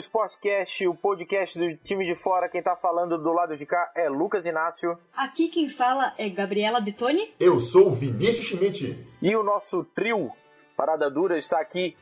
Sportcast, o podcast do time de fora. Quem tá falando do lado de cá é Lucas Inácio. Aqui quem fala é Gabriela Detoni. Eu sou o Vinícius Schmidt. E o nosso trio Parada Dura está aqui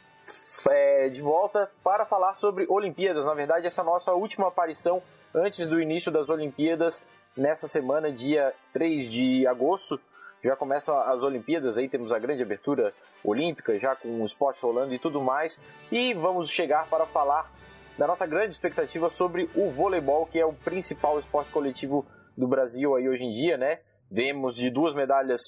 é, de volta para falar sobre Olimpíadas. Na verdade, essa é a nossa última aparição antes do início das Olimpíadas, nessa semana, dia 3 de agosto. Já começam as Olimpíadas, aí temos a grande abertura olímpica, já com o esporte rolando e tudo mais. E vamos chegar para falar da nossa grande expectativa sobre o voleibol, que é o principal esporte coletivo do Brasil aí hoje em dia, né? Vemos de duas medalhas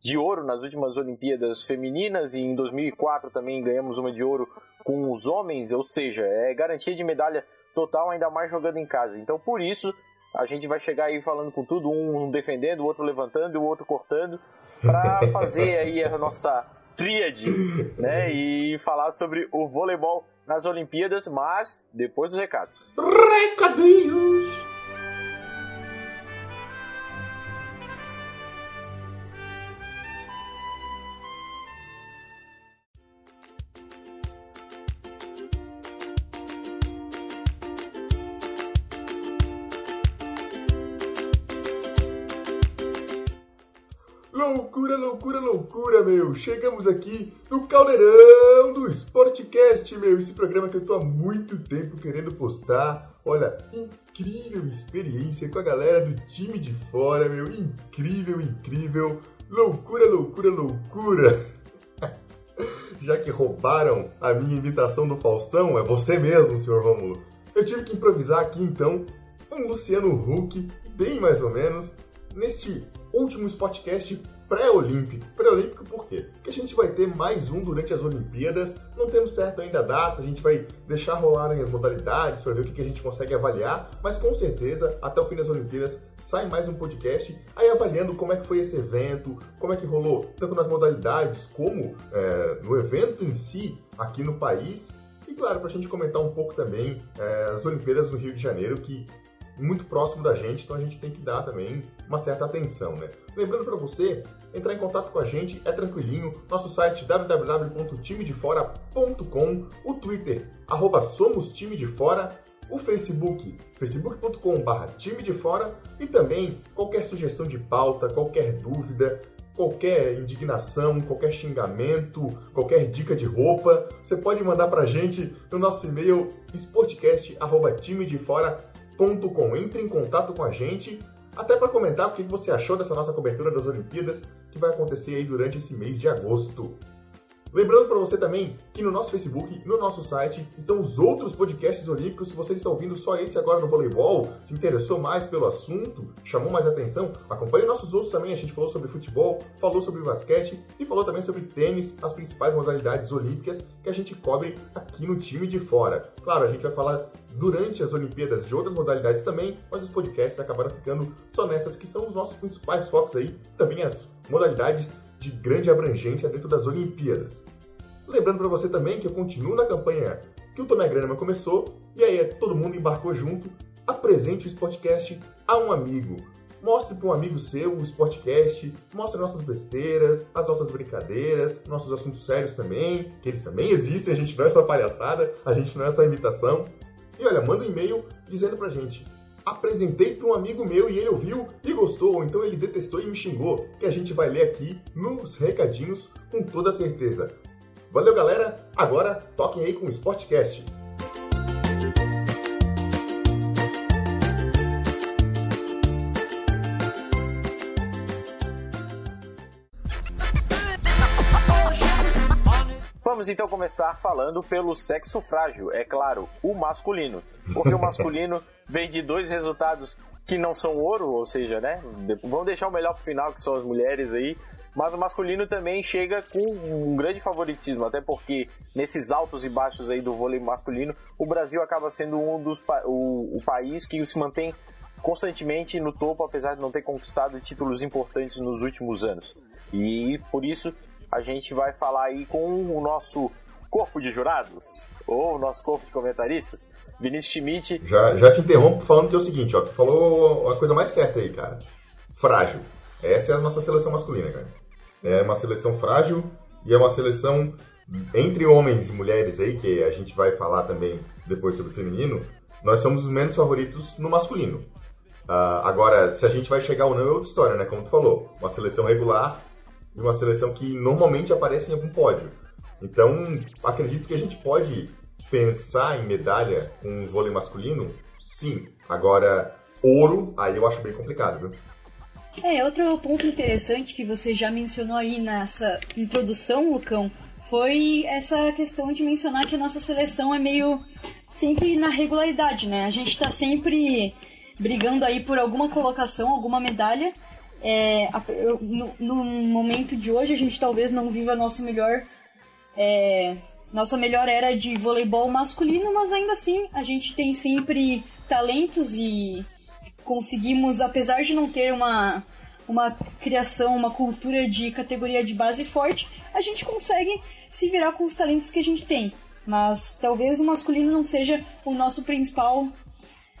de ouro nas últimas Olimpíadas femininas e em 2004 também ganhamos uma de ouro com os homens, ou seja, é garantia de medalha total, ainda mais jogando em casa. Então, por isso, a gente vai chegar aí falando com tudo, um defendendo, o outro levantando o outro cortando, para fazer aí a nossa tríade, né? E falar sobre o voleibol nas Olimpíadas, mas depois dos recados. Recadinhos! Loucura, meu! Chegamos aqui no caldeirão do Sportcast, meu! Esse programa que eu tô há muito tempo querendo postar. Olha, incrível experiência com a galera do time de fora, meu! Incrível, incrível! Loucura, loucura, loucura! Já que roubaram a minha imitação do Faustão, é você mesmo, senhor Romulo. Eu tive que improvisar aqui então um Luciano Huck, bem mais ou menos, neste último Spotcast pré-olímpico. Pré-olímpico por quê? Porque a gente vai ter mais um durante as Olimpíadas, não temos certo ainda a data, a gente vai deixar rolarem as modalidades para ver o que a gente consegue avaliar, mas com certeza, até o fim das Olimpíadas, sai mais um podcast aí avaliando como é que foi esse evento, como é que rolou, tanto nas modalidades como é, no evento em si, aqui no país, e claro, para a gente comentar um pouco também é, as Olimpíadas no Rio de Janeiro, que muito próximo da gente, então a gente tem que dar também uma certa atenção, né? Lembrando para você, entrar em contato com a gente é tranquilinho, nosso site www.timedefora.com, o Twitter, arroba Somos Time de Fora, o Facebook, facebook.com.br time de fora e também qualquer sugestão de pauta, qualquer dúvida, qualquer indignação, qualquer xingamento, qualquer dica de roupa, você pode mandar pra gente no nosso e-mail sportcast@timedefora.com Entre em contato com a gente, até para comentar o que você achou dessa nossa cobertura das Olimpíadas que vai acontecer aí durante esse mês de agosto. Lembrando para você também que no nosso Facebook, no nosso site, estão os outros podcasts olímpicos. Se você está ouvindo só esse agora no voleibol, se interessou mais pelo assunto, chamou mais atenção, acompanhe nossos outros também. A gente falou sobre futebol, falou sobre basquete e falou também sobre tênis, as principais modalidades olímpicas que a gente cobre aqui no time de fora. Claro, a gente vai falar durante as Olimpíadas de outras modalidades também, mas os podcasts acabaram ficando só nessas que são os nossos principais focos aí, também as modalidades de grande abrangência dentro das Olimpíadas. Lembrando para você também que eu continuo na campanha que o Tomé Granema começou, e aí todo mundo embarcou junto. Apresente o Sportcast a um amigo. Mostre para um amigo seu o Sportcast, mostre nossas besteiras, as nossas brincadeiras, nossos assuntos sérios também, que eles também existem, a gente não é só palhaçada, a gente não é só imitação. E olha, manda um e-mail dizendo pra gente apresentei para um amigo meu e ele ouviu e gostou, ou então ele detestou e me xingou, que a gente vai ler aqui nos recadinhos com toda certeza. Valeu, galera! Agora toquem aí com o Sportcast. Vamos então começar falando pelo sexo frágil, é claro, o masculino. Porque o masculino vem de dois resultados que não são ouro, ou seja, né? Vamos deixar o melhor pro final, que são as mulheres aí. Mas o masculino também chega com um grande favoritismo, até porque nesses altos e baixos aí do vôlei masculino, o Brasil acaba sendo um dos o, o país que se mantém constantemente no topo, apesar de não ter conquistado títulos importantes nos últimos anos. E por isso a gente vai falar aí com o nosso corpo de jurados, ou o nosso corpo de comentaristas, Vinícius Schmidt. Já, já te interrompo falando que é o seguinte, ó, tu falou a coisa mais certa aí, cara. Frágil. Essa é a nossa seleção masculina, cara. É uma seleção frágil e é uma seleção entre homens e mulheres aí, que a gente vai falar também depois sobre o feminino, nós somos os menos favoritos no masculino. Uh, agora, se a gente vai chegar ou não é outra história, né? Como tu falou, uma seleção regular e uma seleção que normalmente aparece em algum pódio. Então, acredito que a gente pode pensar em medalha com vôlei masculino, sim. Agora, ouro, aí eu acho bem complicado, viu? É, outro ponto interessante que você já mencionou aí nessa introdução, Lucão, foi essa questão de mencionar que a nossa seleção é meio sempre na regularidade, né? A gente está sempre brigando aí por alguma colocação, alguma medalha. É, no, no, momento de hoje a gente talvez não viva nosso melhor é, nossa melhor era de voleibol masculino, mas ainda assim a gente tem sempre talentos e conseguimos, apesar de não ter uma, uma criação, uma cultura de categoria de base forte, a gente consegue se virar com os talentos que a gente tem. Mas talvez o masculino não seja o nosso principal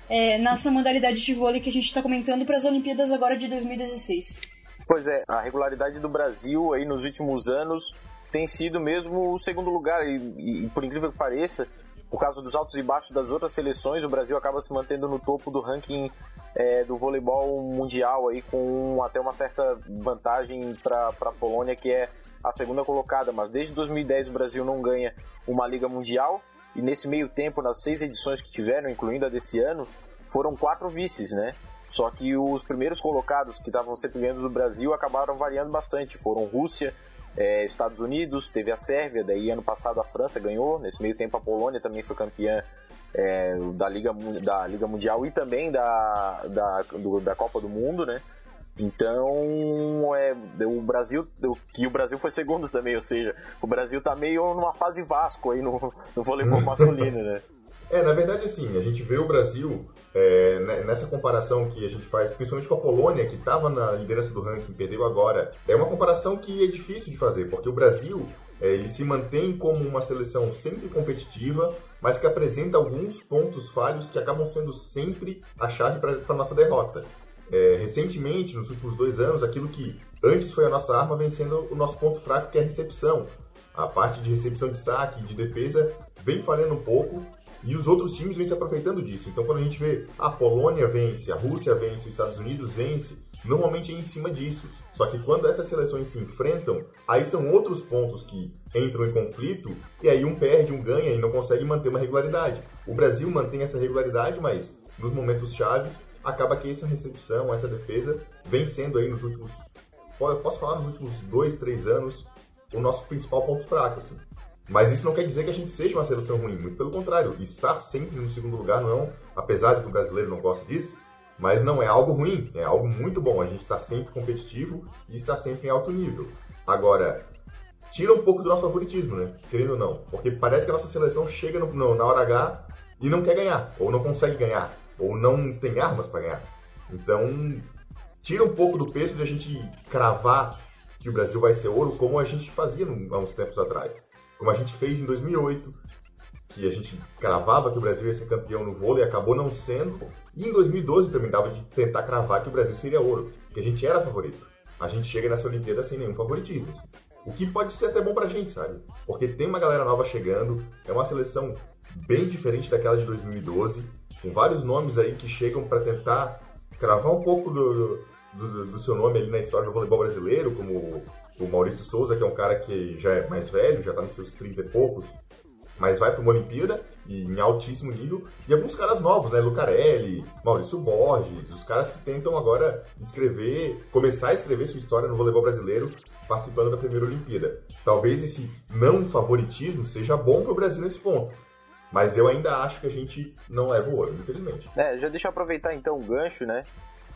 é, nessa modalidade de vôlei que a gente está comentando para as Olimpíadas agora de 2016. Pois é, a regularidade do Brasil aí nos últimos anos tem sido mesmo o segundo lugar e, e por incrível que pareça, por causa dos altos e baixos das outras seleções, o Brasil acaba se mantendo no topo do ranking é, do voleibol mundial aí com até uma certa vantagem para a Polônia que é a segunda colocada, mas desde 2010 o Brasil não ganha uma liga mundial e nesse meio tempo, nas seis edições que tiveram, incluindo a desse ano, foram quatro vices, né? Só que os primeiros colocados que estavam sempre ganhando do Brasil acabaram variando bastante. Foram Rússia, é, Estados Unidos, teve a Sérvia, daí ano passado a França ganhou. Nesse meio tempo a Polônia também foi campeã é, da, Liga, da Liga Mundial e também da, da, do, da Copa do Mundo, né? Então, é, o Brasil, que o Brasil foi segundo também, ou seja, o Brasil tá meio numa fase Vasco aí no, no voleibol masculino, né? É, na verdade, assim, a gente vê o Brasil é, né, nessa comparação que a gente faz, principalmente com a Polônia, que estava na liderança do ranking, perdeu agora. É uma comparação que é difícil de fazer, porque o Brasil é, ele se mantém como uma seleção sempre competitiva, mas que apresenta alguns pontos falhos que acabam sendo sempre a chave para a nossa derrota. É, recentemente, nos últimos dois anos, aquilo que antes foi a nossa arma vem sendo o nosso ponto fraco, que é a recepção. A parte de recepção de saque, de defesa, vem falhando um pouco e os outros times vêm se aproveitando disso. Então, quando a gente vê a Polônia vence, a Rússia vence, os Estados Unidos vence, normalmente é em cima disso. Só que quando essas seleções se enfrentam, aí são outros pontos que entram em conflito e aí um perde, um ganha e não consegue manter uma regularidade. O Brasil mantém essa regularidade, mas nos momentos chaves acaba que essa recepção, essa defesa, vem sendo aí nos últimos, posso falar nos últimos dois, três anos, o nosso principal ponto fraco. Assim. Mas isso não quer dizer que a gente seja uma seleção ruim, muito pelo contrário. Estar sempre no segundo lugar não é um, apesar de que o brasileiro não gosta disso, mas não é algo ruim, é algo muito bom. A gente está sempre competitivo e está sempre em alto nível. Agora, tira um pouco do nosso favoritismo, né? Querendo ou não. Porque parece que a nossa seleção chega no, no, na hora H e não quer ganhar, ou não consegue ganhar ou não tem armas para ganhar. Então, tira um pouco do peso de a gente cravar que o Brasil vai ser ouro, como a gente fazia há uns tempos atrás. Como a gente fez em 2008, que a gente cravava que o Brasil ia ser campeão no vôlei e acabou não sendo. E em 2012 também dava de tentar cravar que o Brasil seria ouro, que a gente era favorito. A gente chega nessa Olimpíada sem nenhum favoritismo. O que pode ser até bom pra gente, sabe? Porque tem uma galera nova chegando, é uma seleção bem diferente daquela de 2012 com vários nomes aí que chegam para tentar cravar um pouco do, do, do, seu nome ali na história do voleibol brasileiro, como o Maurício Souza, que é um cara que já é mais velho, já está nos seus 30 e poucos, mas vai para uma Olimpíada e em altíssimo nível, e alguns caras novos, né? Lucarelli, Maurício Borges, os caras que tentam agora escrever, começar a escrever sua história no voleibol brasileiro participando da primeira Olimpíada. Talvez esse não favoritismo seja bom para o Brasil nesse ponto mas eu ainda acho que a gente não leva o ouro, infelizmente. É, já deixa eu aproveitar então o gancho, né?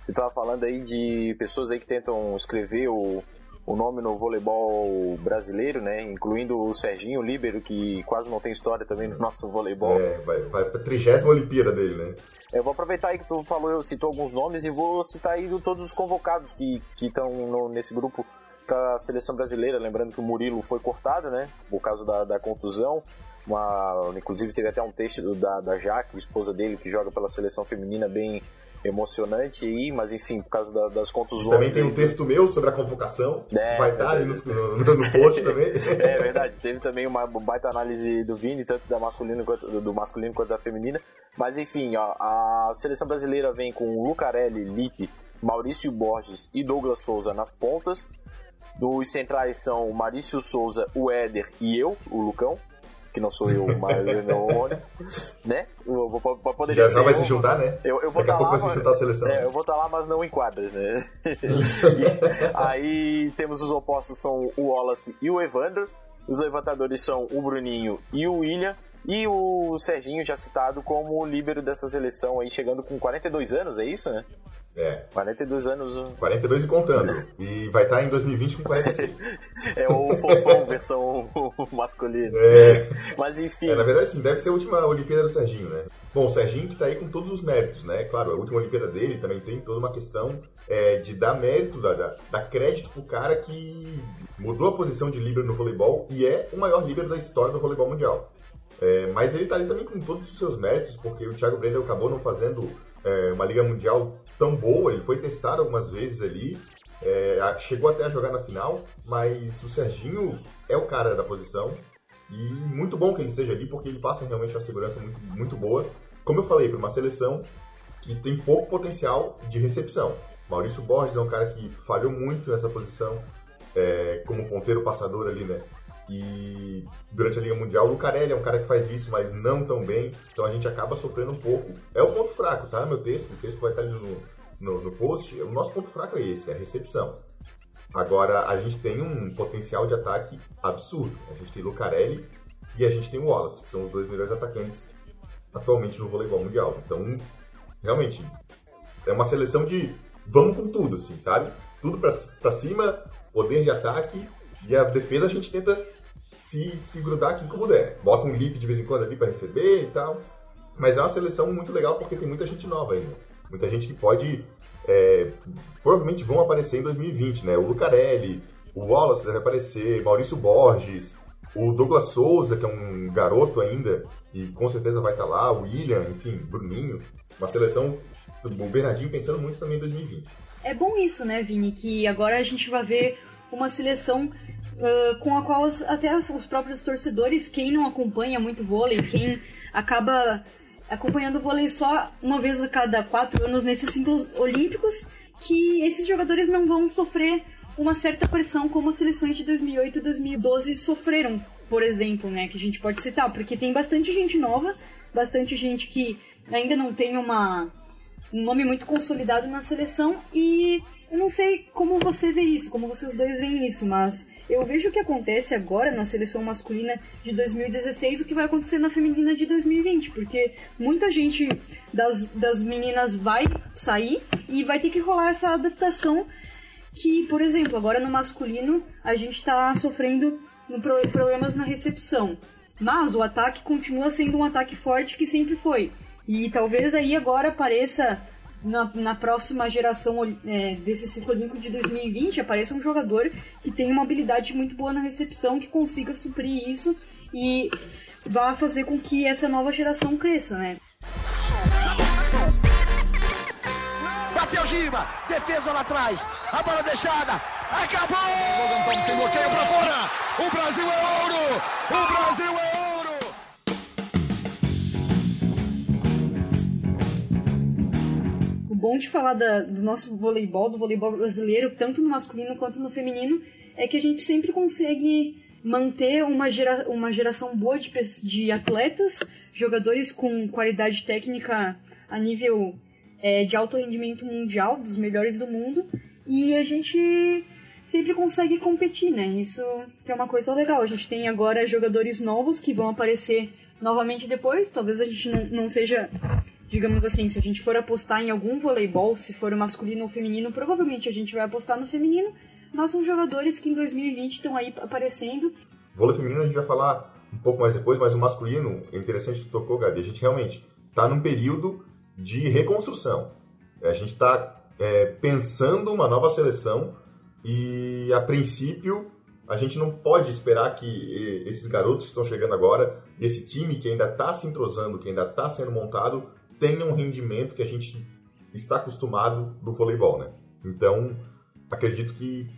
Você tava falando aí de pessoas aí que tentam escrever o, o nome no voleibol brasileiro, né? Incluindo o Serginho Líbero, que quase não tem história também no nosso voleibol. É, vai, vai pra trigésima Olimpíada dele, né? Eu vou aproveitar aí que tu falou, citou alguns nomes e vou citar aí todos os convocados que estão nesse grupo da seleção brasileira. Lembrando que o Murilo foi cortado, né? Por causa da, da contusão. Uma, inclusive teve até um texto da, da Jaque, esposa dele, que joga pela seleção feminina bem emocionante aí, mas enfim, por causa da, das contusões. Também tem um texto meu sobre a convocação, é, vai estar ali no, no, no, post também. é verdade, teve também uma baita análise do Vini, tanto da masculina quanto, do masculino quanto da feminina. Mas enfim, ó, a seleção brasileira vem com Lucarelli, Lipe, Maurício Borges e Douglas Souza nas pontas. Dos centrais são Maurício Souza, o Éder e eu, o Lucão que não sou eu, mas é meu homônimo, né? Eu vou, pra poder Já, já vai se juntar, né? Eu, eu vou Daqui a tá pouco lá, vai se juntar a seleção. É, eu vou estar tá lá, mas não em quadras, né? aí temos os opostos, são o Wallace e o Evandro. Os levantadores são o Bruninho e o William. E o Serginho, já citado como líbero dessa seleção aí, chegando com 42 anos, é isso, né? É. 42 anos. 42 e contando. E vai estar em 2020 com 46. é o fofão versão masculina. É. Mas enfim. É, na verdade, sim, deve ser a última Olimpíada do Serginho, né? Bom, o Serginho que tá aí com todos os méritos, né? Claro, a última Olimpíada dele também tem toda uma questão é, de dar mérito, da, da, dar crédito pro cara que mudou a posição de líbero no voleibol e é o maior líbero da história do voleibol mundial. É, mas ele tá ali também com todos os seus méritos, porque o Thiago Brenner acabou não fazendo é, uma Liga Mundial tão boa, ele foi testado algumas vezes ali, é, chegou até a jogar na final, mas o Serginho é o cara da posição e muito bom que ele esteja ali, porque ele passa realmente uma segurança muito, muito boa. Como eu falei, para uma seleção que tem pouco potencial de recepção. Maurício Borges é um cara que falhou muito nessa posição, é, como ponteiro passador ali, né? E durante a Liga Mundial, o Lucarelli é um cara que faz isso, mas não tão bem. Então a gente acaba sofrendo um pouco. É o ponto fraco, tá? Meu texto, o texto vai estar ali no, no, no post. O nosso ponto fraco é esse, é a recepção. Agora, a gente tem um potencial de ataque absurdo. A gente tem Lucarelli e a gente tem o Wallace, que são os dois melhores atacantes atualmente no voleibol mundial. Então, realmente, é uma seleção de vamos com tudo, assim, sabe? Tudo pra, pra cima, poder de ataque e a defesa a gente tenta se, se grudar aqui como der. Bota um lip de vez em quando ali para receber e tal. Mas é uma seleção muito legal porque tem muita gente nova ainda. Muita gente que pode. É, provavelmente vão aparecer em 2020, né? O Lucarelli, o Wallace deve aparecer, Maurício Borges, o Douglas Souza, que é um garoto ainda, e com certeza vai estar lá, o William, enfim, Bruninho. Uma seleção, o Bernardinho pensando muito também em 2020. É bom isso, né, Vini? Que agora a gente vai ver uma seleção Uh, com a qual até os próprios torcedores, quem não acompanha muito vôlei, quem acaba acompanhando o vôlei só uma vez a cada quatro anos nesses ciclos olímpicos, que esses jogadores não vão sofrer uma certa pressão como as seleções de 2008 e 2012 sofreram, por exemplo, né, que a gente pode citar, porque tem bastante gente nova, bastante gente que ainda não tem uma, um nome muito consolidado na seleção e eu não sei como você vê isso, como vocês dois veem isso, mas eu vejo o que acontece agora na seleção masculina de 2016 o que vai acontecer na feminina de 2020, porque muita gente das, das meninas vai sair e vai ter que rolar essa adaptação que, por exemplo, agora no masculino a gente está sofrendo problemas na recepção, mas o ataque continua sendo um ataque forte que sempre foi. E talvez aí agora apareça na, na próxima geração é, desse ciclo olímpico de 2020 apareça um jogador que tenha uma habilidade muito boa na recepção, que consiga suprir isso e vá fazer com que essa nova geração cresça, né? Bateu Giba, defesa lá atrás, a bola deixada, acabou! Logan bloqueio pra fora, o Brasil é ouro! O Brasil é ouro! Bom de falar da, do nosso voleibol, do voleibol brasileiro, tanto no masculino quanto no feminino, é que a gente sempre consegue manter uma, gera, uma geração boa de, de atletas, jogadores com qualidade técnica a nível é, de alto rendimento mundial, dos melhores do mundo, e a gente sempre consegue competir, né? Isso é uma coisa legal. A gente tem agora jogadores novos que vão aparecer novamente depois. Talvez a gente não, não seja digamos assim, se a gente for apostar em algum voleibol, se for masculino ou feminino, provavelmente a gente vai apostar no feminino, mas são jogadores que em 2020 estão aí aparecendo. Vôlei feminino a gente vai falar um pouco mais depois, mas o masculino, é interessante que tocou, Gabi, a gente realmente está num período de reconstrução. A gente está é, pensando uma nova seleção e, a princípio, a gente não pode esperar que esses garotos que estão chegando agora, esse time que ainda está se entrosando, que ainda está sendo montado, tenha um rendimento que a gente está acostumado do voleibol, né? Então, acredito que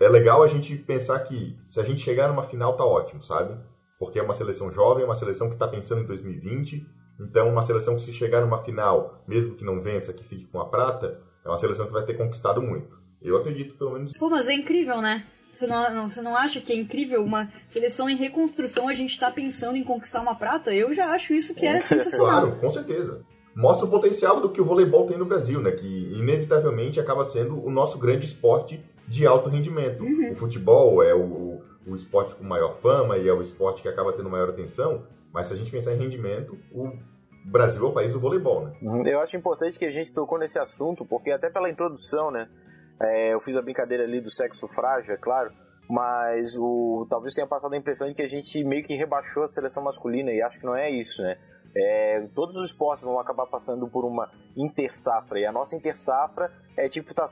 é legal a gente pensar que se a gente chegar numa final tá ótimo, sabe? Porque é uma seleção jovem, é uma seleção que está pensando em 2020. Então, uma seleção que se chegar numa final, mesmo que não vença, que fique com a prata, é uma seleção que vai ter conquistado muito. Eu acredito, pelo menos. Pô, mas é incrível, né? Você não, você não acha que é incrível uma seleção em reconstrução a gente tá pensando em conquistar uma prata? Eu já acho isso que é sensacional. Claro, com certeza. Mostra o potencial do que o voleibol tem no Brasil, né? Que inevitavelmente acaba sendo o nosso grande esporte de alto rendimento. Uhum. O futebol é o, o esporte com maior fama e é o esporte que acaba tendo maior atenção, mas se a gente pensar em rendimento, o Brasil é o país do voleibol, né? Uhum. Eu acho importante que a gente tocou nesse assunto, porque até pela introdução, né? É, eu fiz a brincadeira ali do sexo frágil, é claro, mas o, talvez tenha passado a impressão de que a gente meio que rebaixou a seleção masculina e acho que não é isso, né? É, todos os esportes vão acabar passando por uma intersafra e a nossa intersafra é tipo tá,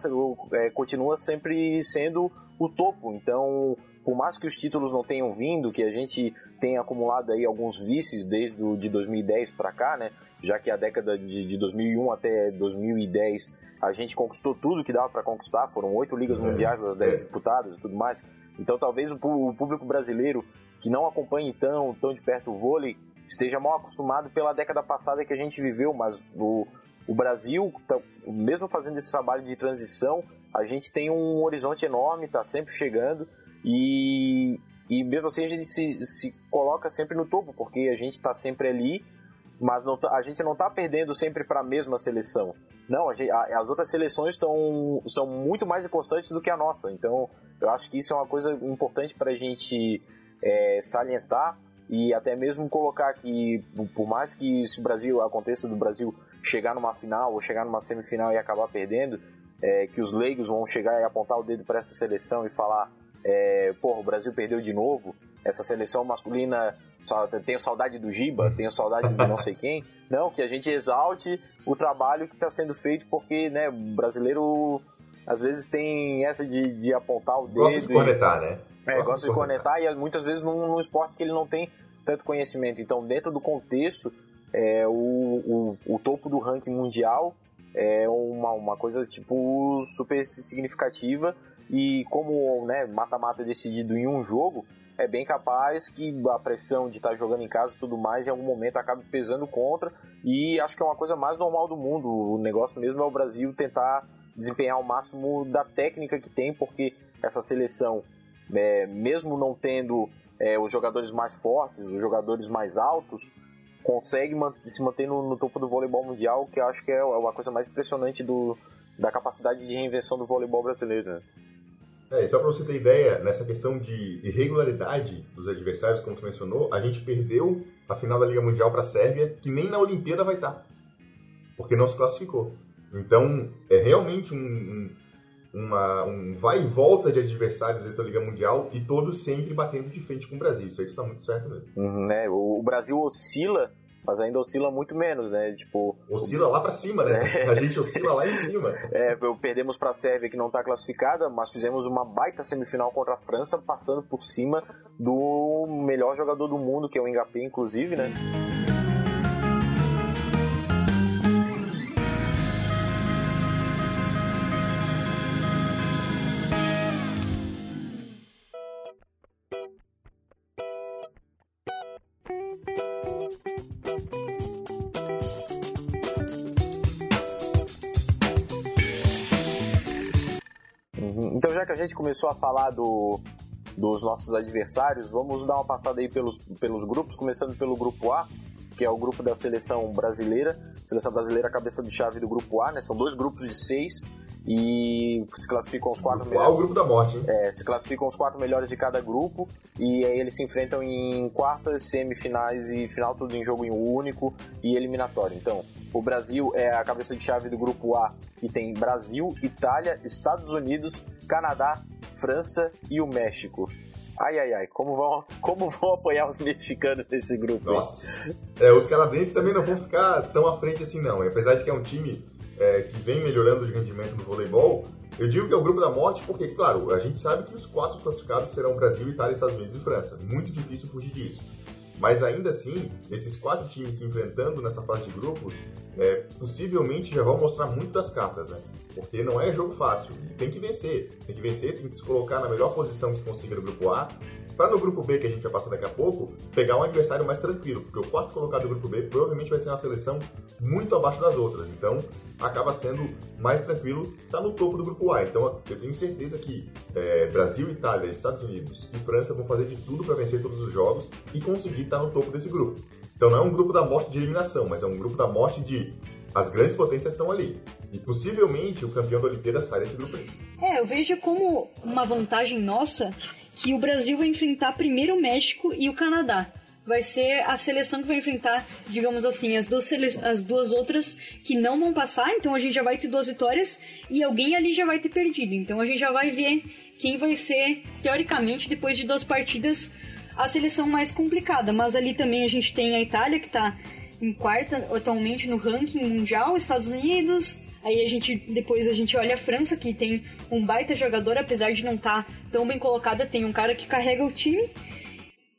é, continua sempre sendo o topo. Então, por mais que os títulos não tenham vindo, que a gente tenha acumulado aí alguns vices desde o, de 2010 para cá, né? Já que a década de, de 2001 até 2010 a gente conquistou tudo que dava para conquistar, foram oito ligas é, mundiais das dez é. disputadas e tudo mais. Então talvez o, o, público brasileiro que não acompanhe tão, tão de perto o vôlei esteja mal acostumado pela década passada que a gente viveu, mas o, o Brasil, tá, mesmo fazendo esse trabalho de transição, a gente tem um horizonte enorme, está sempre chegando e, e mesmo assim a gente se, se coloca sempre no topo, porque a gente está sempre ali mas não, tá, a gente não está perdendo sempre para a mesma seleção. Não, gente, as outras seleções estão são muito mais inconstantes do que a nossa. Então, eu acho que isso é uma coisa importante para a gente é, salientar e até mesmo colocar que, por mais que se Brasil aconteça do Brasil chegar numa final ou chegar numa semifinal e acabar perdendo, é, que os leigos vão chegar e apontar o dedo para essa seleção e falar: é, o Brasil perdeu de novo. Essa seleção masculina tenho saudade do Giba, tenho saudade de não sei quem. Não, que a gente exalte o trabalho que está sendo feito, porque né, o brasileiro às vezes tem essa de, de apontar o dedo. Gosta de conectar, né? É, gosta, gosta de conectar e muitas vezes num, num, esporte que ele não tem tanto conhecimento. Então, dentro do contexto, é, o, o, o topo do ranking mundial é uma, uma coisa tipo super significativa e como né, mata-mata decidido em um jogo, é bem capaz que a pressão de estar tá jogando em casa e tudo mais, em algum momento acabe pesando contra. E acho que é uma coisa mais normal do mundo. O negócio mesmo é o Brasil tentar desempenhar o máximo da técnica que tem, porque essa seleção, é, mesmo não tendo é, os jogadores mais fortes, os jogadores mais altos, consegue se manter no, no, topo do voleibol mundial, que eu acho que é uma coisa mais impressionante do, da capacidade de reinvenção do voleibol brasileiro. Né? É, só para você ter ideia, nessa questão de irregularidade dos adversários, como tu mencionou, a gente perdeu a final da Liga Mundial para a Sérvia, que nem na Olimpíada vai estar, tá, porque não se classificou. Então, é realmente um, um, uma, um vai e volta de adversários dentro da Liga Mundial e todos sempre batendo de frente com o Brasil. Isso aí está muito certo mesmo. Uhum, né? O Brasil oscila mas ainda oscila muito menos, né? Tipo, oscila lá para cima, né? É. A gente oscila lá em cima. É, perdemos para a Sérvia que não está classificada, mas fizemos uma baita semifinal contra a França, passando por cima do melhor jogador do mundo, que é o Ngapé, inclusive, né? Começou a falar do, dos nossos adversários, vamos dar uma passada aí pelos, pelos grupos, começando pelo grupo A, que é o grupo da seleção brasileira. Seleção brasileira, cabeça de chave do grupo A, né? São dois grupos de seis e se classificam os quatro melhores. o grupo da morte, hein? É, se classificam os quatro melhores de cada grupo e aí eles se enfrentam em quartas, semifinais e final, tudo em jogo em único e eliminatório. Então, o Brasil é a cabeça de chave do grupo A, que tem Brasil, Itália, Estados Unidos, Canadá, França e o México. Ai, ai, ai, como vão, como vão apoiar os mexicanos nesse grupo? Nossa. É, os canadenses também não vão ficar tão à frente assim, não. Apesar de que é um time é, que vem melhorando de rendimento no voleibol, eu digo que é o grupo da morte porque, claro, a gente sabe que os quatro classificados serão Brasil, Itália, Estados Unidos e França. Muito difícil fugir disso. Mas ainda assim, esses quatro times se enfrentando nessa fase de grupos, é, possivelmente já vão mostrar muito das cartas, né? Porque não é jogo fácil. Tem que vencer. Tem que vencer, tem que se colocar na melhor posição que consiga no grupo A para no grupo B, que a gente vai passar daqui a pouco, pegar um adversário mais tranquilo, porque o quarto colocado do grupo B provavelmente vai ser uma seleção muito abaixo das outras. Então, acaba sendo mais tranquilo tá no topo do grupo A. Então, eu tenho certeza que é, Brasil, Itália, Estados Unidos e França vão fazer de tudo para vencer todos os jogos e conseguir estar tá no topo desse grupo. Então, não é um grupo da morte de eliminação, mas é um grupo da morte de as grandes potências estão ali. E possivelmente o campeão da Olimpíada sai desse grupo aí. É, eu vejo como uma vantagem nossa que o Brasil vai enfrentar primeiro o México e o Canadá. Vai ser a seleção que vai enfrentar, digamos assim, as duas, as duas outras que não vão passar, então a gente já vai ter duas vitórias e alguém ali já vai ter perdido. Então a gente já vai ver quem vai ser, teoricamente, depois de duas partidas, a seleção mais complicada. Mas ali também a gente tem a Itália, que está em quarta atualmente no ranking mundial, Estados Unidos, Aí a gente depois a gente olha a França que tem um baita jogador, apesar de não estar tá tão bem colocada, tem um cara que carrega o time.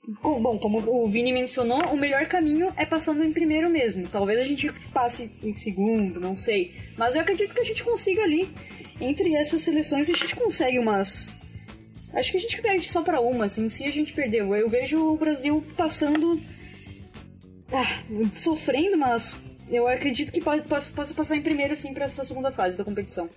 Bom, como o Vini mencionou, o melhor caminho é passando em primeiro mesmo. Talvez a gente passe em segundo, não sei. Mas eu acredito que a gente consiga ali. Entre essas seleções a gente consegue umas. Acho que a gente perde só para uma, assim, se a gente perdeu. Eu vejo o Brasil passando. Ah, sofrendo, mas eu acredito que pode, possa passar em primeiro sim para essa segunda fase da competição.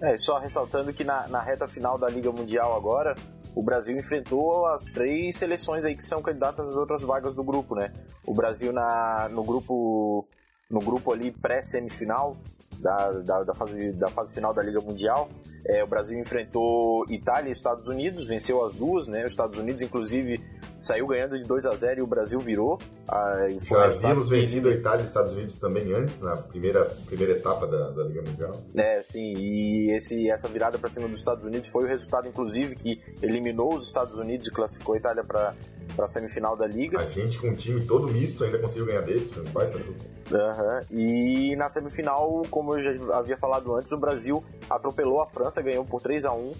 É, só ressaltando que na, na reta final da Liga Mundial agora, o Brasil enfrentou as três seleções aí que são candidatas às outras vagas do grupo, né? O Brasil na, no grupo no grupo ali pré-semifinal da, da, da, fase, da fase final da Liga Mundial, é, o Brasil enfrentou Itália e Estados Unidos, venceu as duas, né? Os Estados Unidos, inclusive, saiu ganhando de 2 a 0 e o Brasil virou. Ah, Já havíamos vencido a Itália e Estados Unidos também antes, na primeira, primeira etapa da, da Liga Mundial. É, sim, e esse, essa virada para cima dos Estados Unidos foi o resultado, inclusive, que eliminou os Estados Unidos e classificou a Itália para a semifinal da Liga. A gente, com um time todo misto, ainda conseguiu ganhar deles, foi um baita Uhum. E na semifinal, como eu já havia falado antes, o Brasil atropelou a França, ganhou por 3 a 1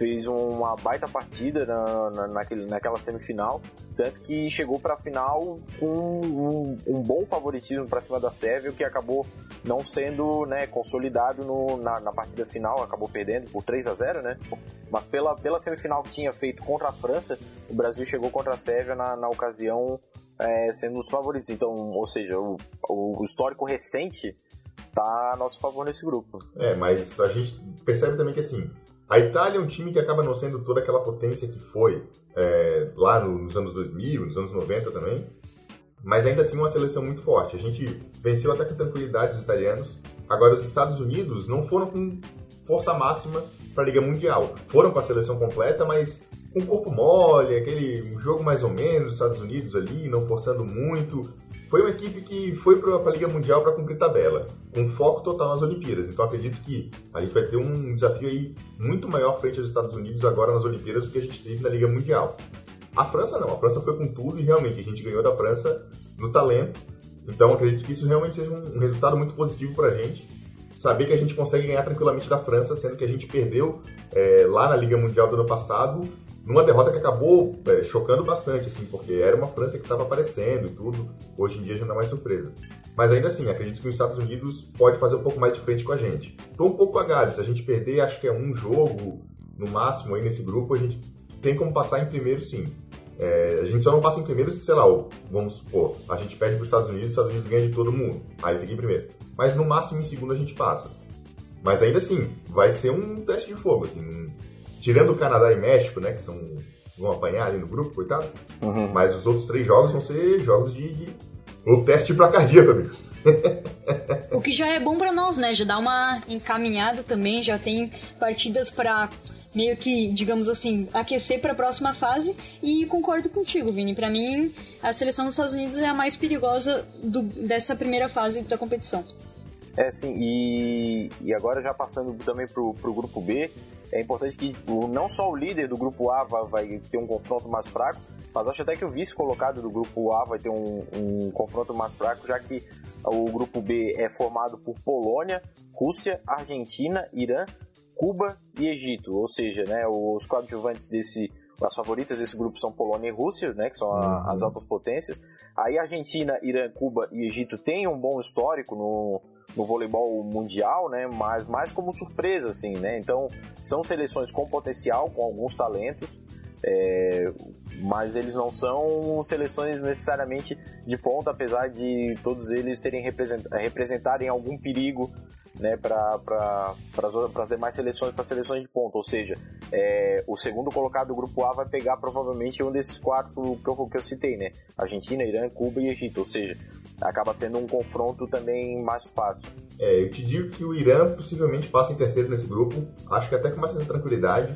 fez uma baita partida na, na, naquele, naquela semifinal, tanto que chegou para a final com um, um, bom favoritismo para cima da Sérvia, que acabou não sendo né, consolidado no, na, na, partida final, acabou perdendo por 3 a 0 né? Mas pela, pela semifinal que tinha feito contra a França, o Brasil chegou contra a Sérvia na, na ocasião é, sendo os favoritos. Então, ou seja, o, o histórico recente tá a nosso favor nesse grupo. É, mas a gente percebe também que assim, a Itália é um time que acaba não sendo toda aquela potência que foi é, lá nos anos 2000, nos anos 90 também, mas ainda assim uma seleção muito forte. A gente venceu até com tranquilidade os italianos. Agora, os Estados Unidos não foram com força máxima para a Liga Mundial. Foram com a seleção completa, mas um corpo mole, aquele jogo mais ou menos, Estados Unidos ali, não forçando muito. Foi uma equipe que foi para a Liga Mundial para cumprir tabela, com foco total nas Olimpíadas. Então acredito que a gente vai ter um desafio aí muito maior frente aos Estados Unidos agora nas Olimpíadas do que a gente teve na Liga Mundial. A França não, a França foi com tudo e realmente a gente ganhou da França no talento. Então acredito que isso realmente seja um resultado muito positivo para a gente. Saber que a gente consegue ganhar tranquilamente da França, sendo que a gente perdeu é, lá na Liga Mundial do ano passado numa derrota que acabou é, chocando bastante, assim, porque era uma França que estava aparecendo e tudo. Hoje em dia já não é mais surpresa. Mas ainda assim, acredito que os Estados Unidos pode fazer um pouco mais de frente com a gente. Tô um pouco agado, se a gente perder, acho que é um jogo no máximo aí nesse grupo, a gente tem como passar em primeiro sim. É, a gente só não passa em primeiro se, sei lá, vamos supor, a gente perde para os Estados Unidos, os Estados Unidos ganha de todo mundo. Aí fica em primeiro. Mas no máximo em segundo a gente passa. Mas ainda assim, vai ser um teste de fogo. Assim, tirando o Canadá e México, né, que são vão apanhar ali no grupo, coitados. Uhum. Mas os outros três jogos vão ser jogos de, de... o teste para cardíaco, amigo. o que já é bom para nós, né? Já dá uma encaminhada também, já tem partidas para meio que, digamos assim, aquecer para a próxima fase. E concordo contigo, Vini. Para mim, a seleção dos Estados Unidos é a mais perigosa do, dessa primeira fase da competição. É, sim, e, e agora já passando também pro, pro grupo B, é importante que o, não só o líder do grupo A vai, vai, ter um confronto mais fraco, mas acho até que o vice colocado do grupo A vai ter um, um confronto mais fraco, já que o grupo B é formado por Polônia, Rússia, Argentina, Irã, Cuba e Egito, ou seja, né, os coadjuvantes desse as favoritas desse grupo são Polônia e Rússia, né, que são a, uhum. as altas potências. Aí Argentina, Irã, Cuba e Egito têm um bom histórico no, no voleibol mundial, né, mas mais como surpresa, assim, né. Então são seleções com potencial, com alguns talentos. É, mas eles não são seleções necessariamente de ponta, apesar de todos eles terem represent, representarem algum perigo né, para as demais seleções, para seleções de ponta. Ou seja, é, o segundo colocado do grupo A vai pegar provavelmente um desses quatro que eu, que eu citei, né? Argentina, Irã, Cuba e Egito. Ou seja, acaba sendo um confronto também mais fácil. É, eu te digo que o Irã possivelmente passa em terceiro nesse grupo, acho que até com mais tranquilidade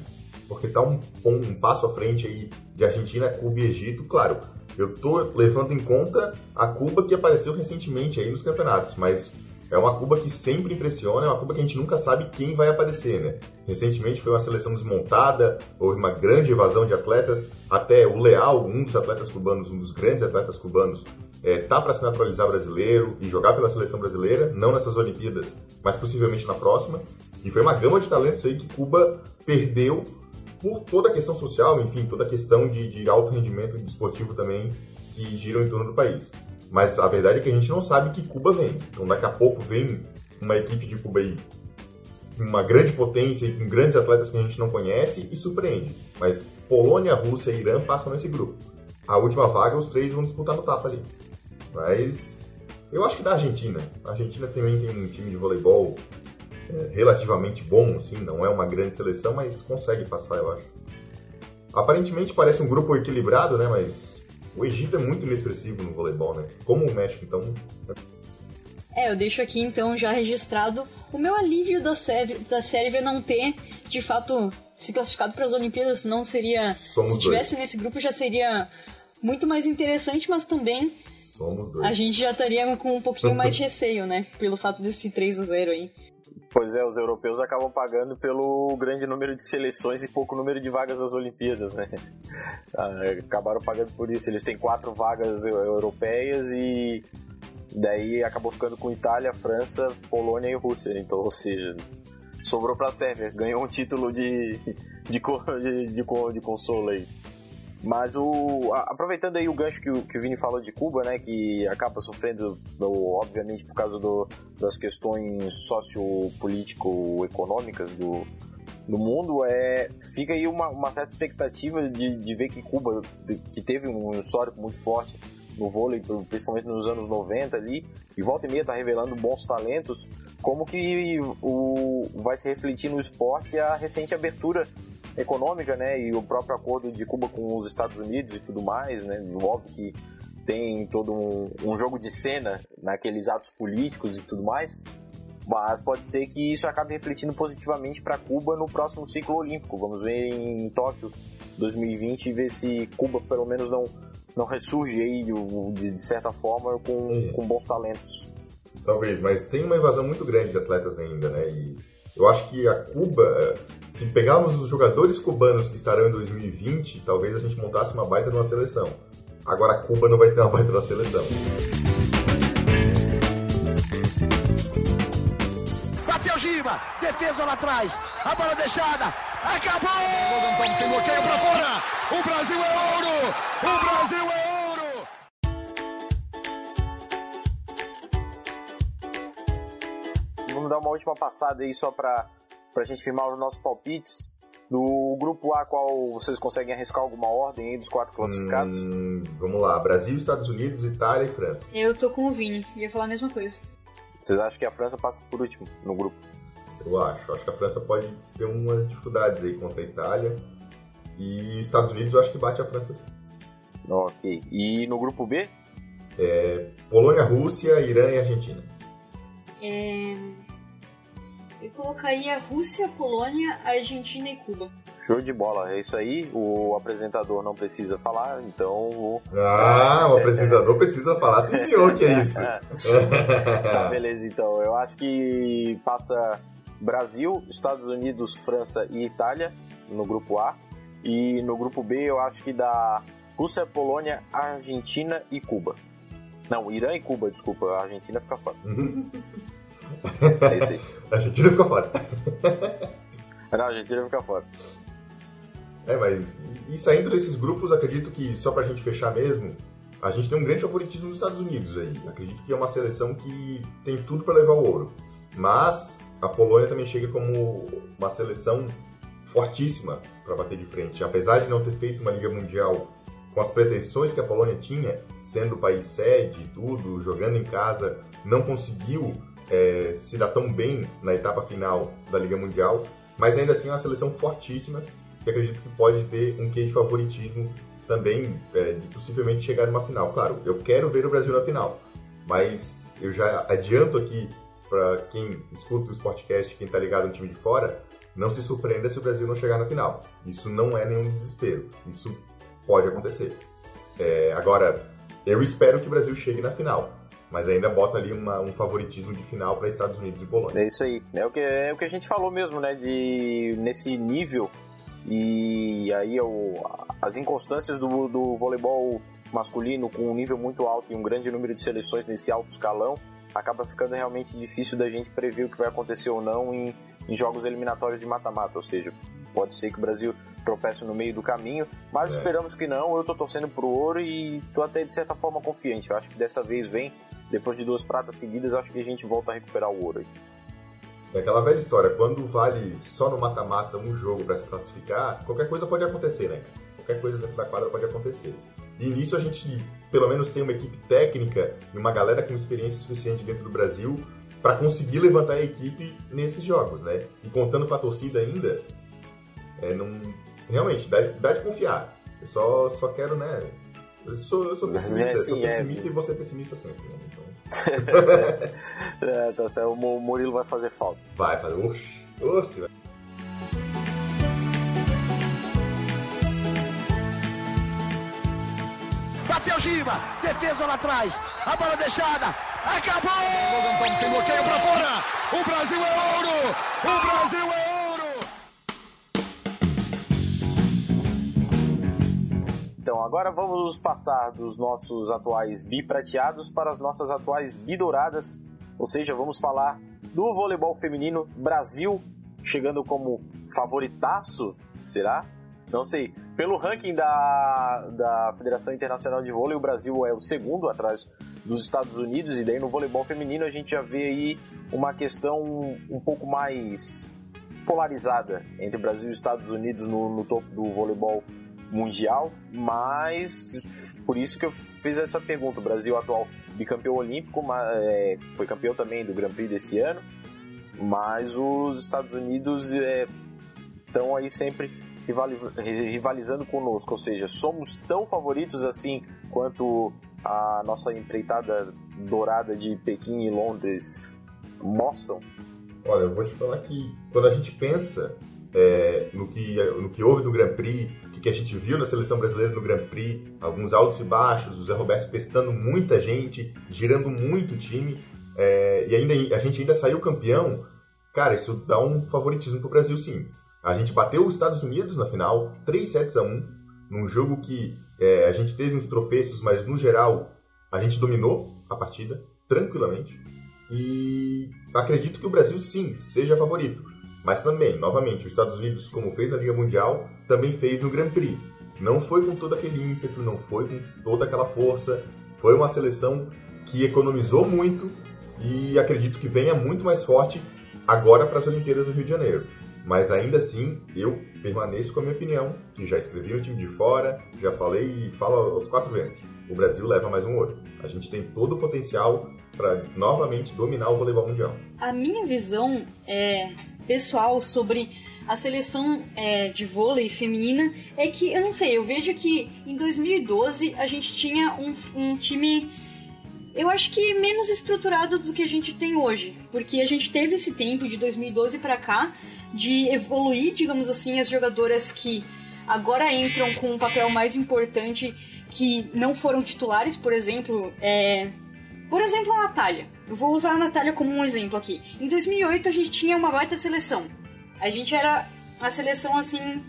porque está um, um, passo à frente aí de Argentina, Cuba e Egito. Claro, eu estou levando em conta a Cuba que apareceu recentemente aí nos campeonatos, mas é uma Cuba que sempre impressiona, é uma Cuba que a gente nunca sabe quem vai aparecer, né? Recentemente foi uma seleção desmontada, houve uma grande evasão de atletas, até o Leal, um dos atletas cubanos, um dos grandes atletas cubanos, é, tá para se naturalizar brasileiro e jogar pela seleção brasileira, não nessas Olimpíadas, mas possivelmente na próxima. E foi uma gama de talentos aí que Cuba perdeu por toda a questão social, enfim, toda a questão de, de alto rendimento desportivo também que giram em torno do país. Mas a verdade é que a gente não sabe que Cuba vem. Então daqui a pouco vem uma equipe de Cuba aí, uma grande potência e com grandes atletas que a gente não conhece e surpreende. Mas Polônia, Rússia e Irã passam nesse grupo. A última vaga, os três vão disputar no tapa ali. Mas eu acho que da Argentina. A Argentina também tem um time de voleibol é, relativamente bom, assim, não é uma grande seleção, mas consegue passar, eu acho. Aparentemente parece um grupo equilibrado, né? Mas o Egito é muito inexpressivo no voleibol, né? Como o México, então. É, eu deixo aqui então já registrado o meu alívio da, Sérvia, da Sérvia não ter, de fato, se classificado para as Olimpíadas, não seria. Somos se tivesse nesse grupo já seria muito mais interessante, mas também a gente já estaria com um pouquinho mais de receio, né? Pelo fato desse 3 a 0 aí. Pois é, os europeus acabam pagando pelo grande número de seleções e pouco número de vagas das Olimpíadas, né? Ah, acabaram pagando por isso. Eles têm quatro vagas europeias e daí acabou ficando com Itália, França, Polônia e Rússia. Então, ou seja, sobrou para a Sérvia, ganhou um título de, de, de, de, de consolo aí. Mas o, aproveitando aí o gancho que o, que o Vini falou de Cuba, né, que acaba sofrendo, obviamente, por causa do, das questões sociopolítico-econômicas do, do mundo, é, fica aí uma, uma certa expectativa de, de ver que Cuba, que teve um histórico muito forte no vôlei, principalmente nos anos 90 ali, e volta e meia está revelando bons talentos, como que o, vai se refletir no esporte a recente abertura econômica, né, e o próprio acordo de Cuba com os Estados Unidos e tudo mais, né, envolve que tem todo um, um jogo de cena naqueles atos políticos e tudo mais, mas pode ser que isso acabe refletindo positivamente para Cuba no próximo ciclo olímpico. Vamos ver em Tóquio 2020 e ver se Cuba pelo menos não não ressurge aí de, certa forma com, com bons talentos. Talvez, mas tem uma invasão muito grande de atletas ainda, né? E eu acho que a Cuba, se pegarmos os jogadores cubanos que estarão em 2020, talvez a gente montasse uma baita de uma seleção. Agora a Cuba não vai ter uma baita de uma seleção. Bateu Gima, defesa lá atrás, a bola deixada, acabou! Sem bloqueio para fora, o Brasil é ouro! O Brasil é ouro! vamos dar uma última passada aí só para a gente firmar os nossos palpites. Do grupo A, qual vocês conseguem arriscar alguma ordem aí dos quatro classificados? Hum, vamos lá, Brasil, Estados Unidos, Itália e França. Eu tô com o Vini, ia falar a mesma coisa. Vocês acham que a França passa por último no grupo? Eu acho. Acho que a França pode ter umas dificuldades aí contra a Itália. E Estados Unidos eu acho que bate a França sim. Ok. E no grupo B? É, Polônia, Rússia, Irã e Argentina. É, eu colocaria Rússia, Polônia, Argentina e Cuba. Show de bola, é isso aí. O apresentador não precisa falar, então. O... Ah, o apresentador precisa falar, sim senhor, que é isso. tá, beleza, então. Eu acho que passa Brasil, Estados Unidos, França e Itália no grupo A. E no grupo B eu acho que dá Rússia, Polônia, Argentina e Cuba. Não, Irã e Cuba, desculpa. A Argentina fica fora. é isso aí. A Argentina fica fora. Não, a Argentina fica fora. É, mas e saindo desses grupos, acredito que só pra gente fechar mesmo, a gente tem um grande favoritismo nos Estados Unidos aí. Acredito que é uma seleção que tem tudo para levar o ouro. Mas a Polônia também chega como uma seleção fortíssima para bater de frente. Apesar de não ter feito uma Liga Mundial com as pretensões que a Polônia tinha, sendo o país sede e tudo, jogando em casa, não conseguiu é, se dar tão bem na etapa final da Liga Mundial, mas ainda assim é uma seleção fortíssima que acredito que pode ter um quê de favoritismo também, é, de possivelmente chegar numa final. Claro, eu quero ver o Brasil na final, mas eu já adianto aqui para quem escuta o Sportcast, quem está ligado no time de fora, não se surpreenda se o Brasil não chegar na final. Isso não é nenhum desespero. Isso pode acontecer. É, agora, eu espero que o Brasil chegue na final. Mas ainda bota ali uma, um favoritismo de final para Estados Unidos e Polônia. É isso aí. É o, que, é o que a gente falou mesmo, né? De, nesse nível. E aí o, as inconstâncias do, do voleibol masculino com um nível muito alto e um grande número de seleções nesse alto escalão acaba ficando realmente difícil da gente prever o que vai acontecer ou não em, em jogos eliminatórios de mata-mata. Ou seja, pode ser que o Brasil tropece no meio do caminho, mas é. esperamos que não. Eu tô torcendo pro ouro e tô até de certa forma confiante. Eu acho que dessa vez vem, depois de duas pratas seguidas, acho que a gente volta a recuperar o ouro. É aquela velha história, quando vale só no mata-mata um jogo para se classificar, qualquer coisa pode acontecer, né? Qualquer coisa dentro da quadra pode acontecer. E nisso a gente, pelo menos, tem uma equipe técnica e uma galera com experiência suficiente dentro do Brasil para conseguir levantar a equipe nesses jogos, né? E contando com a torcida ainda, é, não, realmente, dá, dá de confiar. Eu só, só quero, né? Eu sou, eu sou pessimista, é, sim, sou pessimista é, e você é pessimista sempre, né? Então... é, então, o Murilo vai fazer falta. Vai fazer, oxi, oxi, vai. Bateu Giva, defesa lá atrás, a bola deixada, acabou! Sem bloqueio pra fora, o Brasil é ouro, o Brasil é ouro! Então, agora vamos passar dos nossos atuais biprateados para as nossas atuais bidouradas, ou seja, vamos falar do voleibol feminino Brasil chegando como favoritaço, será? Não sei. Pelo ranking da, da Federação Internacional de Vôlei, o Brasil é o segundo atrás dos Estados Unidos, e daí no voleibol feminino a gente já vê aí uma questão um pouco mais polarizada entre Brasil e Estados Unidos no, no topo do voleibol mundial, mas por isso que eu fiz essa pergunta. O Brasil atual bicampeão olímpico, mas, é, foi campeão também do Grand Prix desse ano, mas os Estados Unidos estão é, aí sempre rivalizando conosco, ou seja, somos tão favoritos assim quanto a nossa empreitada dourada de Pequim e Londres mostram? Olha, eu vou te falar que quando a gente pensa é, no, que, no que houve no Grand Prix, que a gente viu na seleção brasileira no Grand Prix, alguns altos e baixos, o Zé Roberto testando muita gente, girando muito o time, é, e ainda a gente ainda saiu campeão. Cara, isso dá um favoritismo pro Brasil, sim. A gente bateu os Estados Unidos na final, 3 sets a 1, num jogo que é, a gente teve uns tropeços, mas no geral a gente dominou a partida tranquilamente. E acredito que o Brasil, sim, seja favorito. Mas também, novamente, os Estados Unidos, como fez na Liga Mundial, também fez no Grand Prix. Não foi com todo aquele ímpeto, não foi com toda aquela força. Foi uma seleção que economizou muito e acredito que venha muito mais forte agora para as Olimpíadas do Rio de Janeiro. Mas ainda assim, eu permaneço com a minha opinião, que já escrevi um time de fora, já falei e falo aos quatro ventos. O Brasil leva mais um ouro. A gente tem todo o potencial para novamente dominar o voleibol mundial. A minha visão é pessoal sobre a seleção é, de vôlei feminina é que, eu não sei, eu vejo que em 2012 a gente tinha um, um time, eu acho que menos estruturado do que a gente tem hoje. Porque a gente teve esse tempo de 2012 para cá de evoluir, digamos assim, as jogadoras que agora entram com um papel mais importante que não foram titulares, por exemplo, é, por exemplo, a Natália. Eu vou usar a Natália como um exemplo aqui. Em 2008 a gente tinha uma baita seleção. A gente era a seleção assim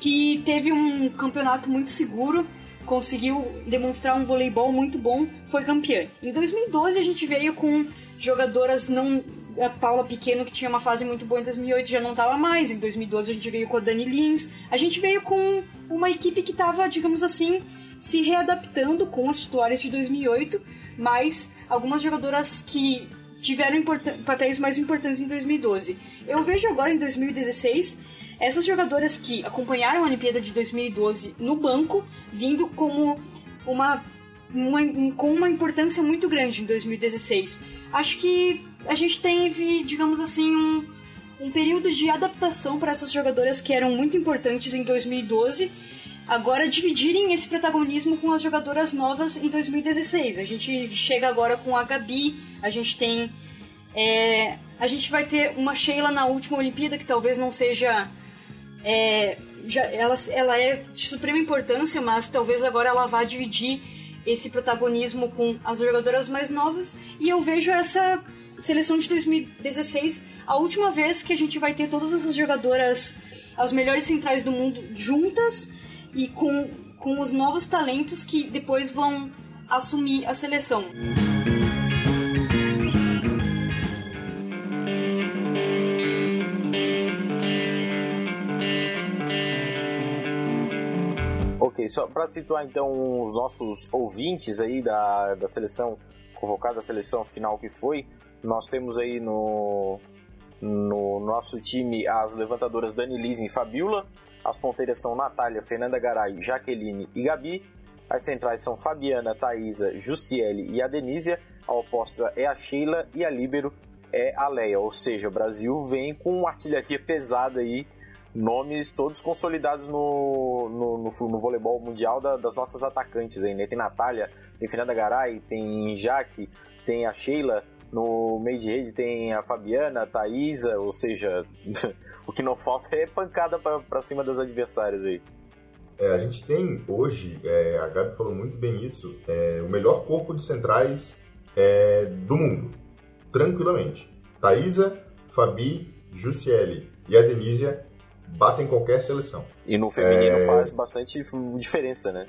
que teve um campeonato muito seguro, conseguiu demonstrar um voleibol muito bom, foi campeã. Em 2012 a gente veio com jogadoras não a Paula Pequeno, que tinha uma fase muito boa em 2008, já não estava mais. Em 2012 a gente veio com a Dani Lins. A gente veio com uma equipe que estava, digamos assim, se readaptando com as titulares de 2008, mas algumas jogadoras que tiveram papéis mais importantes em 2012. Eu vejo agora em 2016 essas jogadoras que acompanharam a Olimpíada de 2012 no banco, vindo como uma, uma com uma importância muito grande em 2016. Acho que a gente teve, digamos assim, um, um período de adaptação para essas jogadoras que eram muito importantes em 2012 agora dividirem esse protagonismo com as jogadoras novas em 2016. A gente chega agora com a Gabi, a gente tem. É, a gente vai ter uma Sheila na última Olimpíada, que talvez não seja. É, já, ela, ela é de suprema importância, mas talvez agora ela vá dividir esse protagonismo com as jogadoras mais novas. E eu vejo essa seleção de 2016 a última vez que a gente vai ter todas essas jogadoras, as melhores centrais do mundo juntas e com, com os novos talentos que depois vão assumir a seleção. Ok, só para situar então os nossos ouvintes aí da, da seleção convocada, a seleção final que foi, nós temos aí no, no nosso time as levantadoras Dani Lise e Fabiola, as ponteiras são Natália, Fernanda Garay, Jaqueline e Gabi. As centrais são Fabiana, Thaisa, Jussiele e a Denísia. A oposta é a Sheila e a líbero é a Leia. Ou seja, o Brasil vem com uma artilharia pesada aí, nomes todos consolidados no, no, no, no voleibol mundial da, das nossas atacantes aí, né? Tem Natália, tem Fernanda Garay, tem Jaque, tem a Sheila, no meio de rede tem a Fabiana, a Thaisa, ou seja, o que não falta é pancada para cima das adversárias aí. É, a gente tem hoje, é, a Gabi falou muito bem isso, é, o melhor corpo de centrais é, do mundo, tranquilamente. Thaisa, Fabi, Jussiele e a Denísia batem qualquer seleção. E no feminino é, faz bastante diferença, né?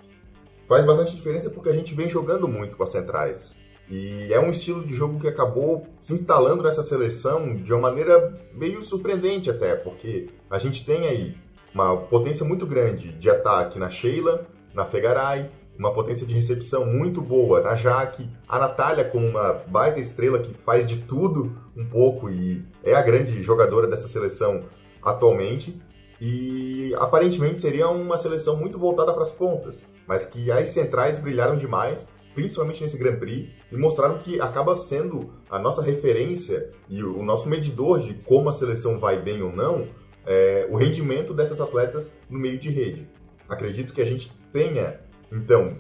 Faz bastante diferença porque a gente vem jogando muito com as centrais. E é um estilo de jogo que acabou se instalando nessa seleção de uma maneira meio surpreendente até, porque a gente tem aí uma potência muito grande de ataque na Sheila, na Fegaray, uma potência de recepção muito boa na Jaque, a Natália com uma baita estrela que faz de tudo um pouco e é a grande jogadora dessa seleção atualmente. E aparentemente seria uma seleção muito voltada para as pontas, mas que as centrais brilharam demais principalmente nesse Grand Prix, e mostraram que acaba sendo a nossa referência e o nosso medidor de como a seleção vai bem ou não, é, o rendimento dessas atletas no meio de rede. Acredito que a gente tenha, então,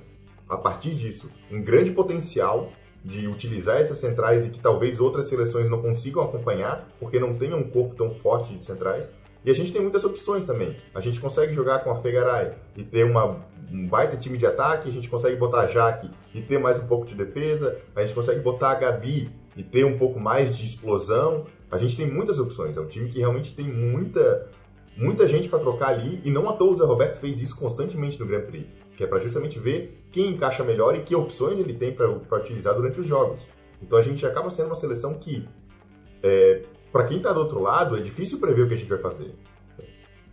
a partir disso, um grande potencial de utilizar essas centrais e que talvez outras seleções não consigam acompanhar, porque não tenham um corpo tão forte de centrais, e a gente tem muitas opções também. A gente consegue jogar com a Fegaray e ter uma, um baita time de ataque, a gente consegue botar a Jaque e ter mais um pouco de defesa, a gente consegue botar a Gabi e ter um pouco mais de explosão. A gente tem muitas opções. É um time que realmente tem muita, muita gente para trocar ali e não à toa o Zé Roberto fez isso constantemente no Grand Prix, que é para justamente ver quem encaixa melhor e que opções ele tem para utilizar durante os jogos. Então a gente acaba sendo uma seleção que é, para quem está do outro lado, é difícil prever o que a gente vai fazer.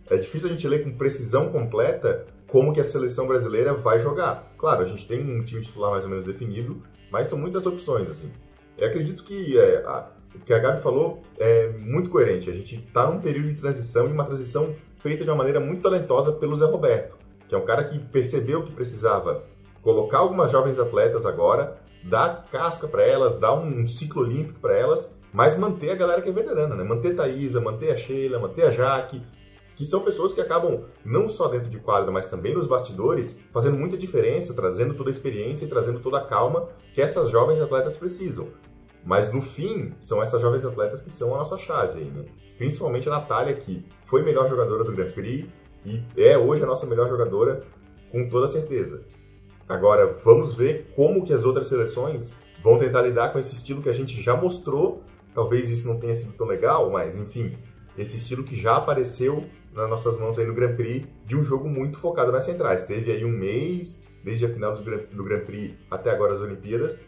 É difícil a gente ler com precisão completa como que a seleção brasileira vai jogar. Claro, a gente tem um time titular mais ou menos definido, mas são muitas opções, assim. Eu acredito que é, a, o que a Gabi falou é muito coerente. A gente está num período de transição e uma transição feita de uma maneira muito talentosa pelo Zé Roberto, que é um cara que percebeu que precisava colocar algumas jovens atletas agora, dar casca para elas, dar um, ciclo olímpico para elas mas manter a galera que é veterana, né? Manter a Thaisa, manter a Sheila, manter a Jaque, que são pessoas que acabam, não só dentro de quadra, mas também nos bastidores, fazendo muita diferença, trazendo toda a experiência e trazendo toda a calma que essas jovens atletas precisam. Mas no fim, são essas jovens atletas que são a nossa chave aí, né? Principalmente a Natália, que foi melhor jogadora do Grand Prix e é hoje a nossa melhor jogadora, com toda certeza. Agora, vamos ver como que as outras seleções vão tentar lidar com esse estilo que a gente já mostrou Talvez isso não tenha sido tão legal, mas enfim, esse estilo que já apareceu nas nossas mãos aí no Grand Prix de um jogo muito focado nas centrais. Teve aí um mês, desde a final do Grand, Prix até agora as Olimpíadas,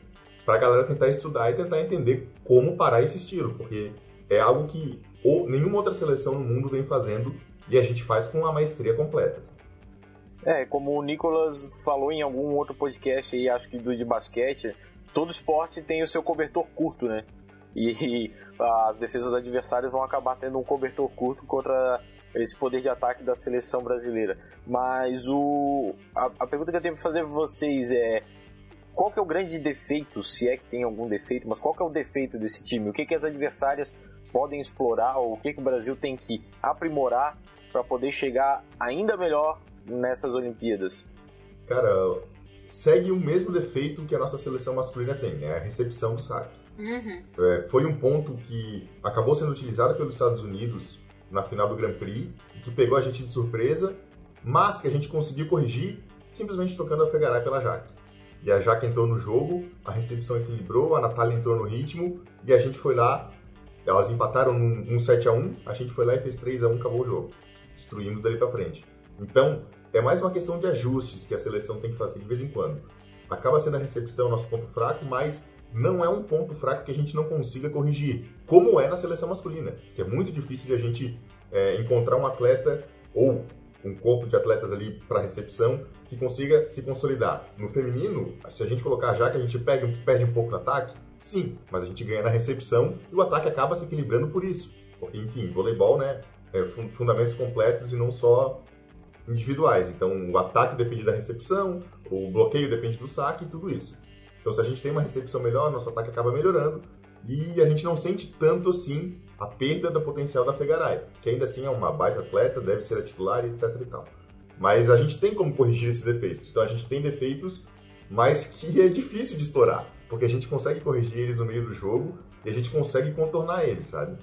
para a galera tentar estudar e tentar entender como parar esse estilo, porque é algo que ou nenhuma outra seleção no mundo vem fazendo e a gente faz com uma maestria completa. É, como o Nicolas falou em algum outro podcast aí, acho que do de basquete, todo esporte tem o seu cobertor curto, né? E, as defesas adversárias vão acabar tendo um cobertor curto contra esse poder de ataque da seleção brasileira. Mas o, a, a pergunta que eu tenho para fazer para vocês é qual que é o grande defeito, se é que tem algum defeito, mas qual que é o defeito desse time? O que, que as adversárias podem explorar ou o que, que o Brasil tem que aprimorar para poder chegar ainda melhor nessas Olimpíadas? Cara, segue o mesmo defeito que a nossa seleção masculina tem, né? A recepção do saque. Uhum. É, foi um ponto que acabou sendo utilizado pelos Estados Unidos na final do Grand Prix, que pegou a gente de surpresa, mas que a gente conseguiu corrigir simplesmente trocando a Fegaray pela Jaque. E a Jaque entrou no jogo, a recepção equilibrou, a Natália entrou no ritmo e a gente foi lá. Elas empataram um 7 a 1 a gente foi lá e fez 3 a 1 acabou o jogo, destruindo dali para frente. Então, é mais uma questão de ajustes que a seleção tem que fazer de vez em quando. Acaba sendo a recepção nosso ponto fraco, mas não é um ponto fraco que a gente não consiga corrigir, como é na seleção masculina, que é muito difícil de a gente é, encontrar um atleta ou um corpo de atletas ali para recepção que consiga se consolidar. No feminino, se a gente colocar já que a gente perde, perde um pouco no ataque, sim, mas a gente ganha na recepção e o ataque acaba se equilibrando por isso. Porque, enfim, voleibol, né, é fundamentos completos e não só individuais. Então, o ataque depende da recepção, o bloqueio depende do saque e tudo isso. Então, se a gente tem uma recepção melhor, nosso ataque acaba melhorando e a gente não sente tanto assim a perda do potencial da Fegaray, que ainda assim é uma baita atleta, deve ser a titular etc e tal. Mas a gente tem como corrigir esses defeitos. Então a gente tem defeitos, mas que é difícil de explorar, porque a gente consegue corrigir eles no meio do jogo e a gente consegue contornar eles, sabe?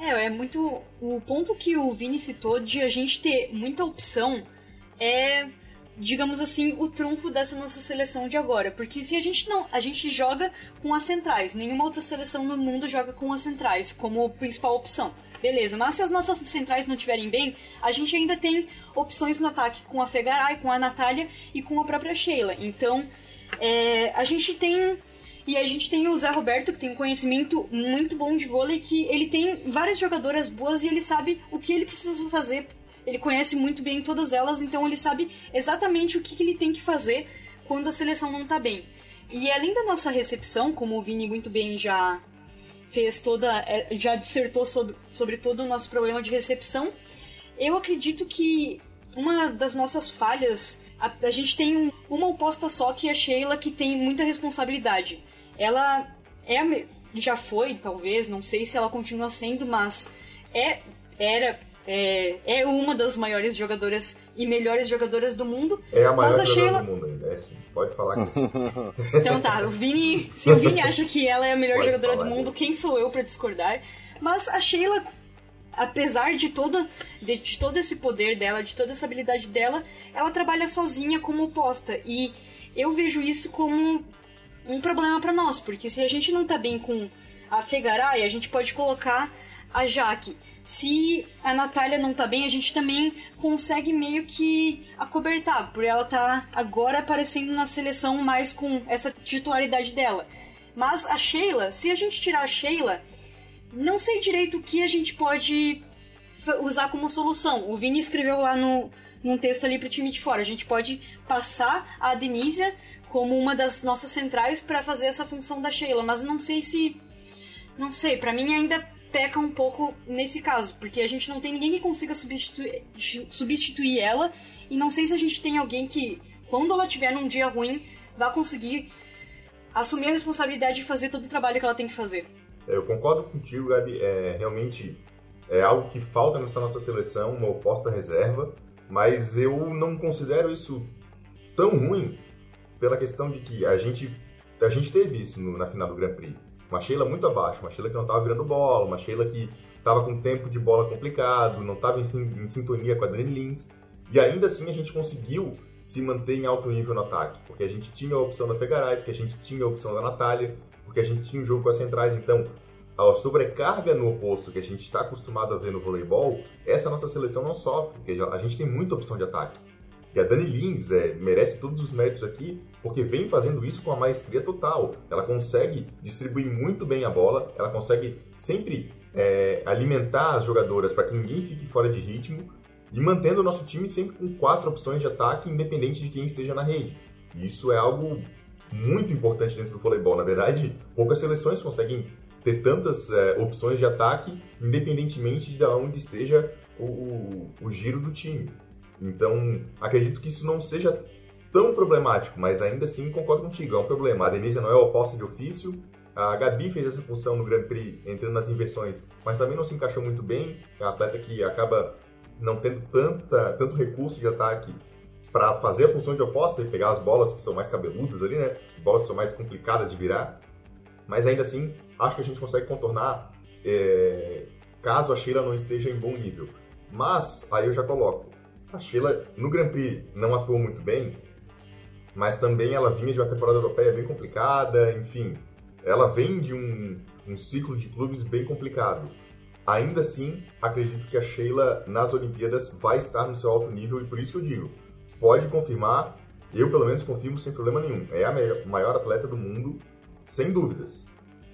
É, é muito. O ponto que o Vini citou de a gente ter muita opção é digamos assim, o trunfo dessa nossa seleção de agora. Porque se a gente não. A gente joga com as centrais. Nenhuma outra seleção no mundo joga com as centrais como principal opção. Beleza, mas se as nossas centrais não estiverem bem, a gente ainda tem opções no ataque com a Fegaray, com a Natália e com a própria Sheila. Então, é, a gente tem. E a gente tem o Zé Roberto, que tem um conhecimento muito bom de vôlei, que ele tem várias jogadoras boas e ele sabe o que ele precisa fazer ele conhece muito bem todas elas, então ele sabe exatamente o que, que ele tem que fazer quando a seleção não está bem. E além da nossa recepção, como o Vini muito bem já fez toda, é, já dissertou sobre, sobre todo o nosso problema de recepção, eu acredito que uma das nossas falhas, a, a gente tem um, uma oposta só que é a Sheila, que tem muita responsabilidade. Ela é, já foi, talvez, não sei se ela continua sendo, mas é, era é, é uma das maiores jogadoras e melhores jogadoras do mundo. É a maior jogadora Sheila... do mundo ainda, é. Pode falar que Então tá, o Vini, se o Vini acha que ela é a melhor Pode jogadora do mundo, quem sou eu para discordar? Mas a Sheila, apesar de, toda, de, de todo esse poder dela, de toda essa habilidade dela, ela trabalha sozinha como oposta. E eu vejo isso como um problema para nós, porque se a gente não tá bem com a Fegaray, a gente pode colocar a Jaque se a Natália não tá bem, a gente também consegue meio que acobertar, por ela tá agora aparecendo na seleção mais com essa titularidade dela. Mas a Sheila, se a gente tirar a Sheila, não sei direito o que a gente pode usar como solução. O Vini escreveu lá no, num texto ali pro time de fora. A gente pode passar a Denisia como uma das nossas centrais para fazer essa função da Sheila, mas não sei se. Não sei, para mim ainda peca um pouco nesse caso, porque a gente não tem ninguém que consiga substituir, substituir ela, e não sei se a gente tem alguém que, quando ela tiver num dia ruim, vai conseguir assumir a responsabilidade de fazer todo o trabalho que ela tem que fazer. Eu concordo contigo, Gabi. É, realmente é algo que falta nessa nossa seleção, uma oposta reserva, mas eu não considero isso tão ruim pela questão de que a gente, a gente teve isso no, na final do Grand Prix. Uma Sheila muito abaixo, uma Sheila que não estava virando bola, uma Sheila que estava com tempo de bola complicado, não estava em, em, sintonia com a Dani Lins. E ainda assim a gente conseguiu se manter em alto nível no ataque, porque a gente tinha a opção da Fegaray, porque a gente tinha a opção da Natália, porque a gente tinha o jogo com as centrais. Então, a sobrecarga no oposto que a gente está acostumado a ver no voleibol, essa nossa seleção não sofre, porque a gente tem muita opção de ataque. Que a Dani Lins é, merece todos os méritos aqui, porque vem fazendo isso com a maestria total. Ela consegue distribuir muito bem a bola, ela consegue sempre é, alimentar as jogadoras para que ninguém fique fora de ritmo e mantendo o nosso time sempre com quatro opções de ataque, independente de quem esteja na rede. E isso é algo muito importante dentro do voleibol. Na verdade, poucas seleções conseguem ter tantas é, opções de ataque, independentemente de onde esteja o, o, o giro do time. Então, acredito que isso não seja tão problemático, mas ainda assim concordo contigo, é um problema. A Denise não é oposta de ofício, a Gabi fez essa função no Grand Prix, entrando nas inversões, mas também não se encaixou muito bem. É uma atleta que acaba não tendo tanta, tanto recurso de ataque para fazer a função de oposta e pegar as bolas que são mais cabeludas ali, né? Bolas que são mais complicadas de virar. Mas ainda assim, acho que a gente consegue contornar é, caso a Sheila não esteja em bom nível. Mas, aí eu já coloco, a Sheila no Grand Prix não atuou muito bem, mas também ela vinha de uma temporada europeia bem complicada, enfim, ela vem de um, um ciclo de clubes bem complicado. Ainda assim, acredito que a Sheila nas Olimpíadas vai estar no seu alto nível e por isso que eu digo, pode confirmar, eu pelo menos confirmo sem problema nenhum. É a maior atleta do mundo, sem dúvidas.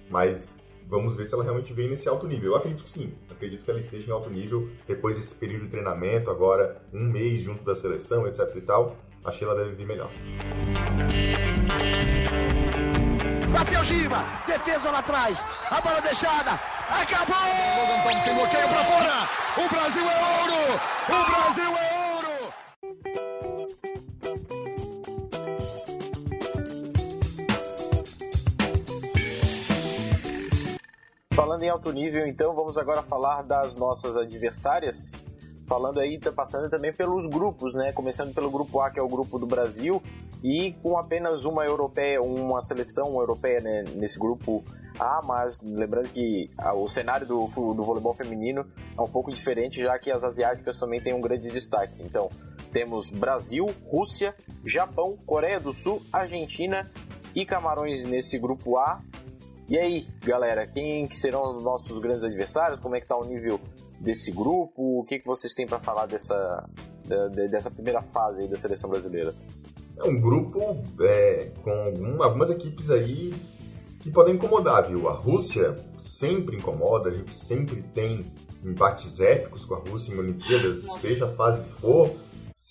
Mas vamos ver se ela realmente vem nesse alto nível. Eu acredito que sim, acredito que ela esteja em alto nível depois desse período de treinamento, agora um mês junto da seleção, etc e tal. A Sheila deve vir melhor. Bateu Giba, defesa lá atrás, a bola deixada, acabou! Bloqueio para fora, o Brasil é ouro! O Brasil é ouro! Falando em alto nível, então, vamos agora falar das nossas adversárias falando aí, tá passando também pelos grupos, né? Começando pelo grupo A, que é o grupo do Brasil, e com apenas uma europeia, uma seleção europeia né, nesse grupo A, mas lembrando que o cenário do, do voleibol feminino é um pouco diferente, já que as asiáticas também têm um grande destaque. Então, temos Brasil, Rússia, Japão, Coreia do Sul, Argentina e Camarões nesse grupo A. E aí, galera, quem que serão os nossos grandes adversários? Como é que tá o nível desse grupo? O que, que vocês têm para falar dessa, dessa primeira fase da seleção brasileira? É um grupo é, com algumas equipes aí que podem incomodar, viu? A Rússia sempre incomoda, a gente sempre tem embates épicos com a Rússia em Olimpíadas, Nossa. seja a fase que for,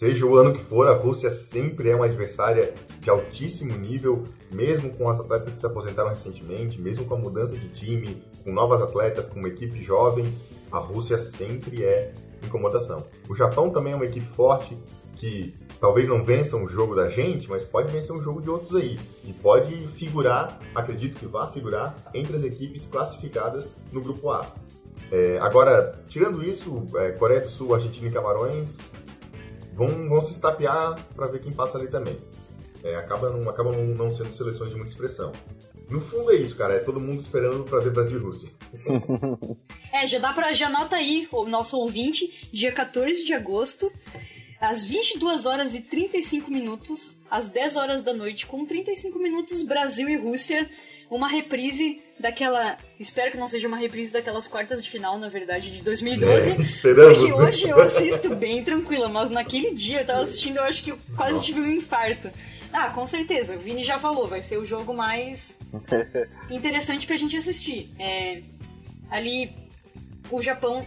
seja o ano que for, a Rússia sempre é uma adversária de altíssimo nível, mesmo com as atletas que se aposentaram recentemente, mesmo com a mudança de time, com novas atletas, com uma equipe jovem, a Rússia sempre é incomodação. O Japão também é uma equipe forte que talvez não vença um jogo da gente, mas pode vencer um jogo de outros aí. E pode figurar, acredito que vá figurar, entre as equipes classificadas no grupo A. É, agora, tirando isso, é, Coreia do Sul, Argentina e Camarões vão, vão se estapear para ver quem passa ali também. É, acaba não, acabam não sendo seleções de muita expressão. No fundo é isso, cara. É todo mundo esperando para ver Brasil e Rússia. é, já dá para já anota aí o nosso ouvinte, dia 14 de agosto, às 22 horas e 35 minutos, às 10 horas da noite, com 35 minutos, Brasil e Rússia, uma reprise daquela. Espero que não seja uma reprise daquelas quartas de final, na verdade, de 2012. É, esperamos. Porque hoje eu assisto bem tranquila, mas naquele dia eu tava assistindo, eu acho que eu quase Nossa. tive um infarto. Ah, com certeza. O Vini já falou, vai ser o jogo mais interessante pra gente assistir. É, ali, o Japão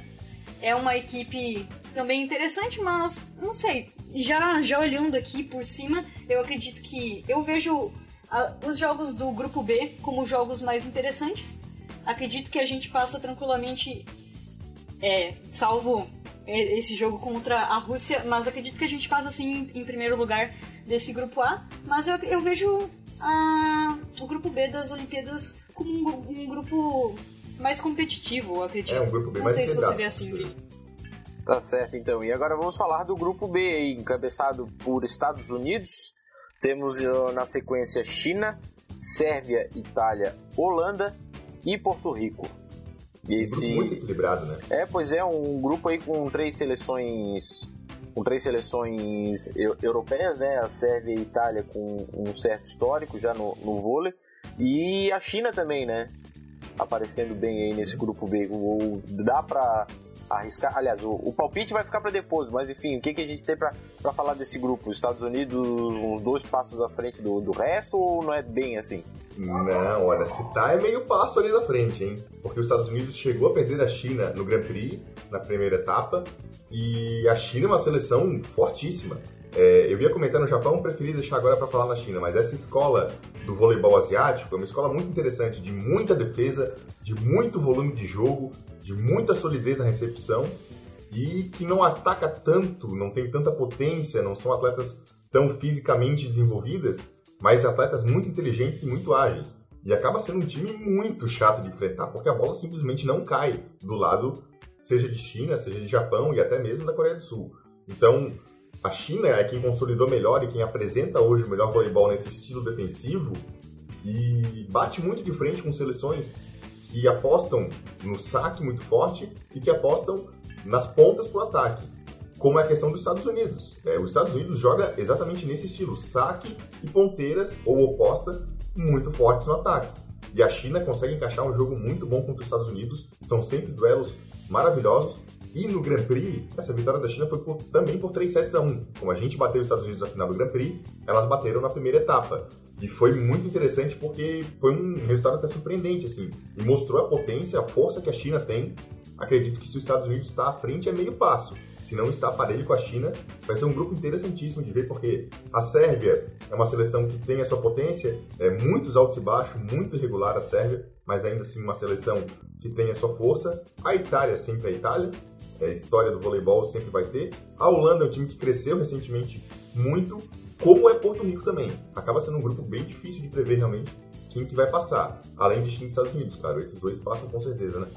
é uma equipe também interessante, mas não sei. Já, já olhando aqui por cima, eu acredito que eu vejo a, os jogos do grupo B como jogos mais interessantes. Acredito que a gente passa tranquilamente, é, salvo é, esse jogo contra a Rússia, mas acredito que a gente passa assim em primeiro lugar desse grupo A. Mas eu, eu vejo a, o grupo B das Olimpíadas como um, um grupo mais competitivo, acredito. É um grupo bem Não mais sei se você vê assim, Vini. Tá certo, então. E agora vamos falar do grupo B, encabeçado por Estados Unidos. Temos na sequência China, Sérvia, Itália, Holanda e Porto Rico. Esse... Um muito equilibrado, né? É, pois é, um grupo aí com três seleções com três seleções europeias, né? A Sérvia e a Itália com um certo histórico já no, no vôlei. E a China também, né? Aparecendo bem aí nesse grupo B. Ou dá pra arriscar. Aliás, o, o palpite vai ficar para depois, mas enfim, o que, que a gente tem para falar desse grupo? Os Estados Unidos uns dois passos à frente do, do resto ou não é bem assim? Não, olha, se tá é meio passo ali na frente, hein? Porque os Estados Unidos chegou a perder a China no Grand Prix, na primeira etapa, e a China é uma seleção fortíssima. É, eu ia comentar no Japão, preferi deixar agora para falar na China, mas essa escola do voleibol asiático é uma escola muito interessante, de muita defesa, de muito volume de jogo, de muita solidez na recepção e que não ataca tanto, não tem tanta potência, não são atletas tão fisicamente desenvolvidas, mas atletas muito inteligentes e muito ágeis. E acaba sendo um time muito chato de enfrentar, porque a bola simplesmente não cai do lado, seja de China, seja de Japão e até mesmo da Coreia do Sul. Então, a China é quem consolidou melhor e quem apresenta hoje o melhor voleibol nesse estilo defensivo e bate muito de frente com seleções que apostam no saque muito forte e que apostam nas pontas para o ataque, como é a questão dos Estados Unidos. É, os Estados Unidos joga exatamente nesse estilo, saque e ponteiras ou oposta muito fortes no ataque. E a China consegue encaixar um jogo muito bom contra os Estados Unidos, são sempre duelos maravilhosos e no Grand Prix, essa vitória da China foi por, também por 3 sets a 1. Como a gente bateu os Estados Unidos na final do Grand Prix, elas bateram na primeira etapa. E foi muito interessante porque foi um resultado até surpreendente, assim. E mostrou a potência, a força que a China tem. Acredito que se os Estados Unidos está à frente é meio passo. Se não está aparelho com a China, vai ser um grupo interessantíssimo de ver, porque a Sérvia é uma seleção que tem a sua potência, é muitos altos e baixos, muito irregular a Sérvia, mas ainda assim uma seleção que tem a sua força. A Itália sempre a Itália, é, história do voleibol sempre vai ter. A Holanda é um time que cresceu recentemente muito, como é Porto Rico também. Acaba sendo um grupo bem difícil de prever realmente quem que vai passar. Além de China e Estados Unidos, claro, esses dois passam com certeza, né?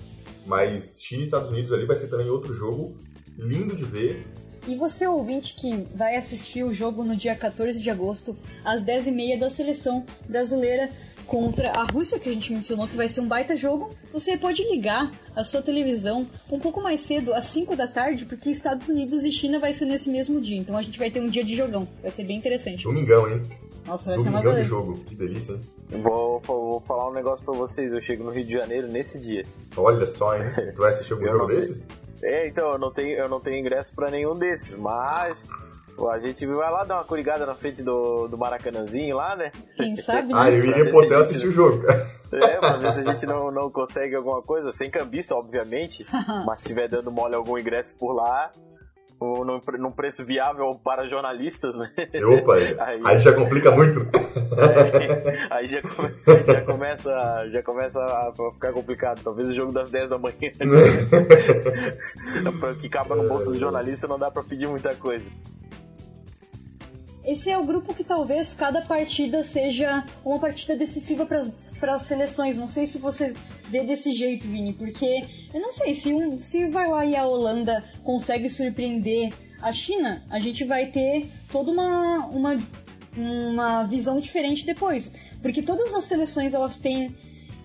Mas China e Estados Unidos ali vai ser também outro jogo lindo de ver. E você, ouvinte, que vai assistir o jogo no dia 14 de agosto, às 10h30 da seleção brasileira contra a Rússia, que a gente mencionou que vai ser um baita jogo, você pode ligar a sua televisão um pouco mais cedo, às 5 da tarde, porque Estados Unidos e China vai ser nesse mesmo dia. Então a gente vai ter um dia de jogão. Vai ser bem interessante. Domingão, hein? Nossa, vai Domingão ser uma de jogo. Que delícia, hein? Vou, vou falar um negócio pra vocês. Eu chego no Rio de Janeiro nesse dia. Olha só, hein? Tu vai assistir algum jogo desses? É, então, eu não tenho, eu não tenho ingresso pra nenhum desses, mas a gente vai lá dar uma corigada na frente do, do Maracanãzinho lá, né? Quem sabe, Ah, né? eu Pra iria pro hotel assistir o jogo. É, pra ver se a gente não, não consegue alguma coisa, sem cambista, obviamente, mas se estiver dando mole algum ingresso por lá, ou num, num preço viável para jornalistas, né? Opa, Aí- aí já complica muito. Aí, aí já, come- já começa, já começa a ficar complicado. Talvez o jogo das 10 da manhã, pra que acaba no bolso do jornalista, não dá pra pedir muita coisa. Esse é o grupo que talvez cada partida seja uma partida decisiva para as seleções. Não sei se você vê desse jeito, Vini, porque eu não sei se, um, se vai lá e a Holanda consegue surpreender a China, a gente vai ter toda uma, uma, uma visão diferente depois. Porque todas as seleções elas têm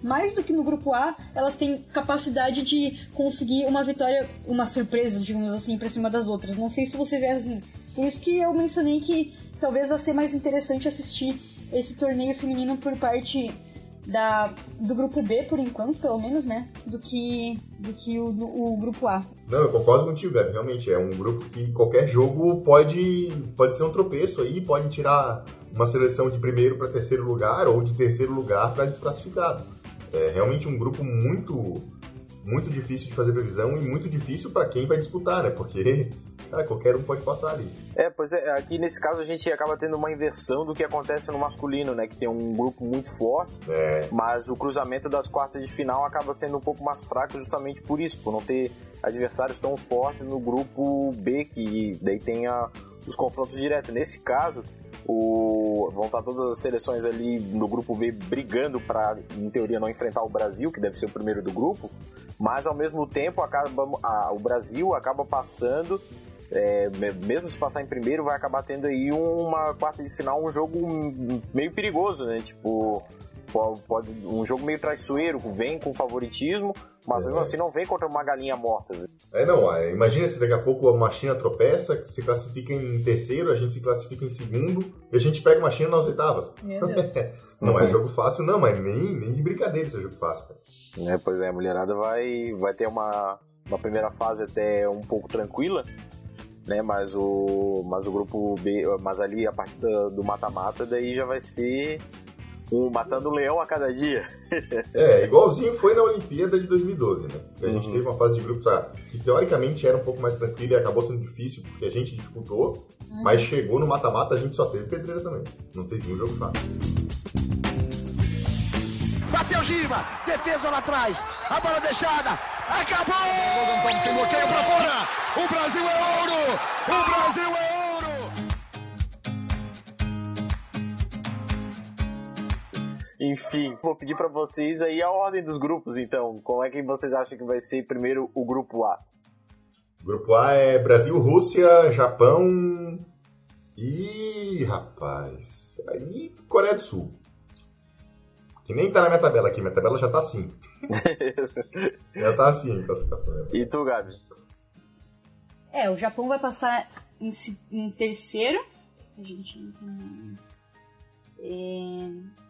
mais do que no grupo A, elas têm capacidade de conseguir uma vitória, uma surpresa, digamos assim, para cima das outras. Não sei se você vê assim. Por isso que eu mencionei que talvez vai ser mais interessante assistir esse torneio feminino por parte da, do grupo B, por enquanto, pelo menos, né? Do que, do que o, do- o grupo A. Não, eu concordo contigo, Gabi. Realmente, é um grupo que qualquer jogo pode, pode ser um tropeço aí, pode tirar uma seleção de primeiro para terceiro lugar ou de terceiro lugar para desclassificado. É realmente um grupo muito, muito difícil de fazer previsão e muito difícil para quem vai disputar, né? Porque cara, qualquer um pode passar ali. É, pois é, aqui nesse caso a gente acaba tendo uma inversão do que acontece no masculino, né? Que tem um grupo muito forte, É, mas o cruzamento das quartas de final acaba sendo um pouco mais fraco justamente por isso, por não ter adversários tão fortes no grupo B, que daí tem a- os confrontos diretos. Nesse caso, o, vão estar todas as seleções ali no grupo B brigando para, em teoria, não enfrentar o Brasil, que deve ser o primeiro do grupo, mas ao mesmo tempo acaba, a- o Brasil acaba passando é, me- mesmo se passar em primeiro, vai acabar tendo aí uma quarta de final, um jogo meio perigoso, né? Tipo, po- pode, um jogo meio traiçoeiro, vem com favoritismo, mas mesmo É. assim não vem contra uma galinha morta. né? é não, é, imagina se daqui a pouco a China tropeça, se classifica em terceiro, a gente se classifica em segundo e a gente pega uma China nas oitavas. Não é jogo fácil, não, mas nem, nem de brincadeira esse é jogo fácil. cara. É, pois é, a mulherada vai, vai ter uma, uma primeira fase até um pouco tranquila, né? Mas o, mas o grupo B, mas ali a partir do mata-mata, daí já vai ser um matando um leão a cada dia. é, igualzinho foi na Olimpíada de 2012, né? A gente uhum. teve uma fase de grupos que teoricamente era um pouco mais tranquila e acabou sendo difícil porque a gente disputou, uhum. mas chegou no mata-mata a gente só teve pedreira também. Não teve um jogo fácil. Bateu Giba, defesa lá atrás, a bola deixada, acabou! Sem bloqueio pra fora, o Brasil é ouro! O Brasil é ouro! Enfim, vou pedir para vocês aí a ordem dos grupos, então. Como é que vocês acham que vai ser primeiro o grupo A? Grupo A é Brasil, Rússia, Japão e. rapaz. Aí Coreia do Sul. Que nem tá na minha tabela aqui, minha tabela já tá assim. já tá assim classificação. E tu, Gabi? É, o Japão vai passar em, em terceiro. A gente não tem mais. É...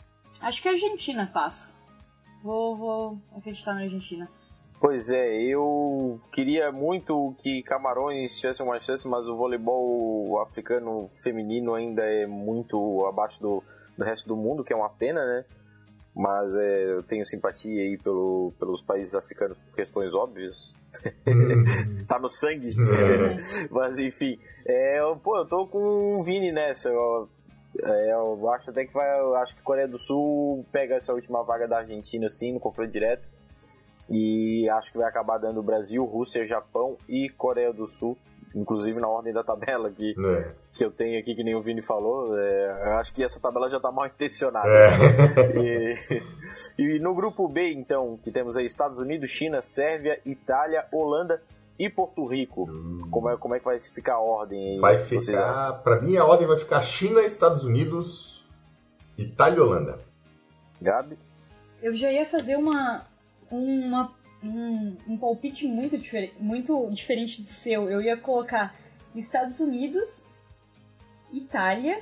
Acho que a Argentina passa. Vou, vou acreditar na Argentina. Pois é, eu queria muito que Camarões tivesse uma chance, mas o voleibol africano feminino ainda é muito abaixo do, do resto do mundo, que é uma pena, né? Mas é, eu tenho simpatia aí pelo, pelos países africanos por questões óbvias. tá no sangue. mas enfim, é, pô, eu tô com o Vini nessa. Eu, é, eu acho até que vai. Acho que a Coreia do Sul pega essa última vaga da Argentina, sim, no confronto direto. E acho que vai acabar dando Brasil, Rússia, Japão e Coreia do Sul. Inclusive na ordem da tabela que, é. que eu tenho aqui, que nem o Vini falou. É, eu acho que essa tabela já está mal intencionada. É. E, e no grupo B, então, que temos aí Estados Unidos, China, Sérvia, Itália, Holanda e Porto Rico. Hum. Como, é, como é que vai ficar a ordem? Vai ficar, para mim a ordem vai ficar China, Estados Unidos, Itália e Holanda. Gabi? Eu já ia fazer uma, uma um, um palpite muito, difer muito diferente do seu. Eu ia colocar Estados Unidos, Itália,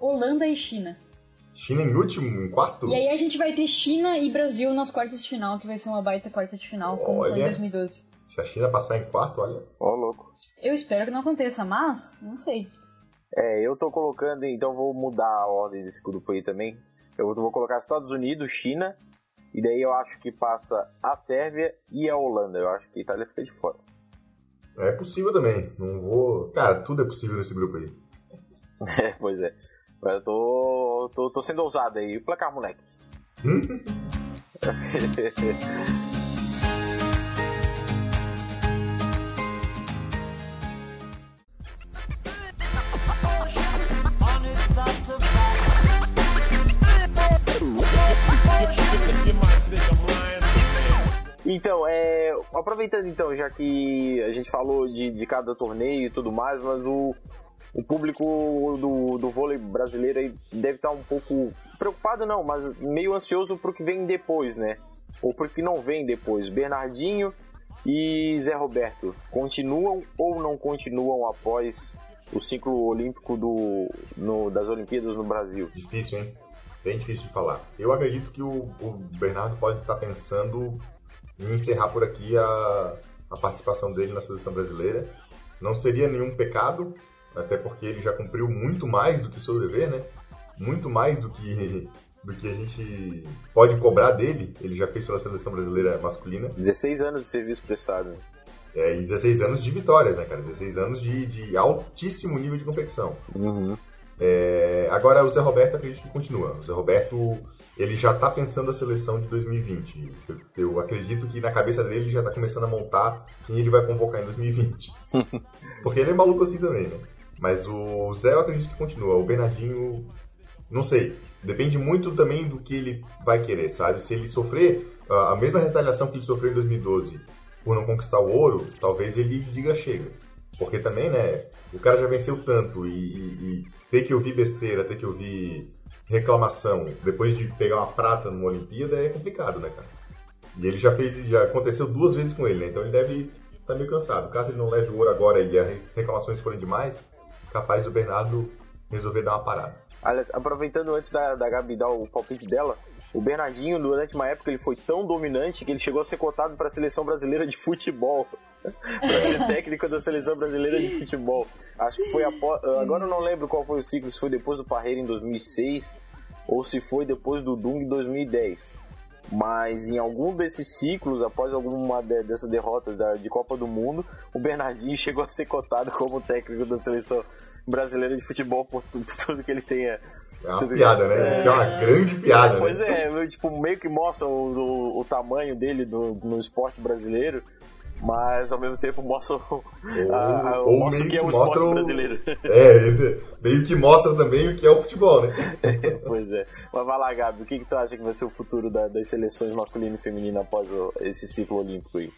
Holanda e China. China em último, em quarto? E aí a gente vai ter China e Brasil nas quartas de final, que vai ser uma baita quarta de final, como Olha. foi em 2012. Se a China passar em quarto, olha. Ó, oh, louco. Eu espero que não aconteça, mas não sei. É, eu tô colocando, então vou mudar a ordem desse grupo aí também. Eu vou colocar Estados Unidos, China, e daí eu acho que passa a Sérvia e a Holanda. Eu acho que a Itália fica de fora. É possível também. Não vou. Cara, tudo é possível nesse grupo aí. É, pois é. Eu tô, tô, tô sendo ousado aí. O placar, moleque. Então, é, aproveitando então, já que a gente falou de, de cada torneio e tudo mais, mas o, o público do, do vôlei brasileiro aí deve estar um pouco preocupado, não, mas meio ansioso pro que vem depois, né? Ou pro que não vem depois. Bernardinho e Zé Roberto continuam ou não continuam após o ciclo olímpico do, no, das Olimpíadas no Brasil? Difícil, hein? Bem difícil de falar. Eu acredito que o, o Bernardo pode estar pensando e encerrar por aqui a, a participação dele na seleção brasileira. Não seria nenhum pecado, até porque ele já cumpriu muito mais do que o seu dever, né? Muito mais do que, do que a gente pode cobrar dele. Ele já fez pela seleção brasileira masculina. 16 anos de serviço prestado. É, e 16 anos de vitórias, né, cara? 16 anos de, de altíssimo nível de competição. Uhum. É, agora, o Zé Roberto acredito que continua. O Zé Roberto ele já está pensando a seleção de 2020. Eu, eu, acredito que na cabeça dele ele já está começando a montar quem ele vai convocar em 2020. Porque ele é maluco assim também, né? Mas o Zé eu acredito que continua. O Bernardinho, não sei. Depende muito também do que ele vai querer, sabe? Se ele sofrer a mesma retaliação que ele sofreu em 2012 por não conquistar o ouro, talvez ele diga chega. Porque também, né? O cara já venceu tanto e, e, e ter que ouvir besteira, ter que ouvir reclamação depois de pegar uma prata numa Olimpíada é complicado, né, cara? E ele já fez, já aconteceu duas vezes com ele, né? Então ele deve estar tá meio cansado. Caso ele não leve o ouro agora e as reclamações forem demais, capaz do Bernardo resolver dar uma parada. Aliás, aproveitando antes da, da Gabi dar o palpite dela, O Bernardinho, durante uma época, ele foi tão dominante que ele chegou a ser cotado para a seleção brasileira de futebol. para ser técnico da seleção brasileira de futebol. Acho que foi após. Agora eu não lembro qual foi o ciclo, se foi depois do Parreira em 2006 ou se foi depois do Dung em 2010. Mas em algum desses ciclos, após alguma dessas derrotas de Copa do Mundo, o Bernardinho chegou a ser cotado como técnico da seleção brasileira de futebol por tudo que ele tenha é uma piada, né? É, é uma grande piada, né? Pois é, tipo, meio que mostra o, o, o tamanho dele do, no esporte brasileiro, mas ao mesmo tempo mostra o, ou, a, ou mostra o que é o esporte o... brasileiro. É, esse, meio que mostra também o que é o futebol, né? pois é. Mas vai lá, Gabi, o que, que tu acha que vai ser o futuro da, das seleções masculina e feminina após o, esse ciclo olímpico aí?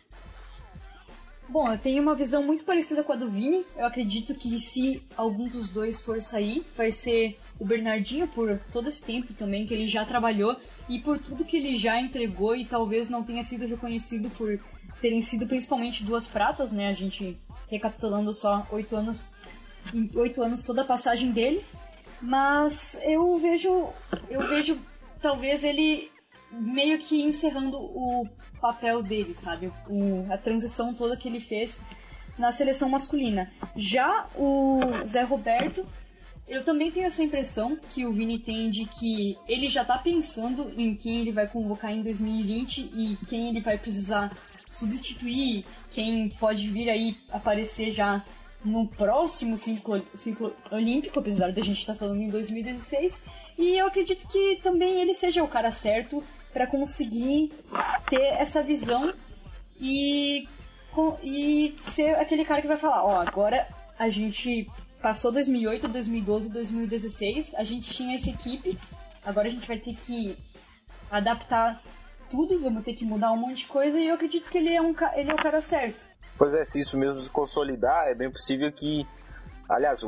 Bom, eu tenho uma visão muito parecida com a do Vini. Eu acredito que se algum dos dois for sair, vai ser o Bernardinho por todo esse tempo também que ele já trabalhou e por tudo que ele já entregou e talvez não tenha sido reconhecido por terem sido principalmente duas pratas, né? A gente recapitulando só oito anos, oito anos toda a passagem dele. Mas eu vejo, eu vejo talvez ele meio que encerrando o papel dele, sabe? O, a transição toda que ele fez na seleção masculina. Já o Zé Roberto, eu também tenho essa impressão que o Vini tem de que ele já tá pensando em quem ele vai convocar em 2020 e quem ele vai precisar substituir, quem pode vir aí aparecer já no próximo ciclo, olímpico, apesar da gente estar tá falando em 2016. E eu acredito que também ele seja o cara certo para conseguir ter essa visão e, e ser aquele cara que vai falar, ó, oh, agora a gente passou 2008, 2012, 2016, a gente tinha essa equipe, agora a gente vai ter que adaptar tudo, vamos ter que mudar um monte de coisa e eu acredito que ele é, um, ele é o cara certo. Pois é, se isso mesmo se consolidar, é bem possível que, aliás,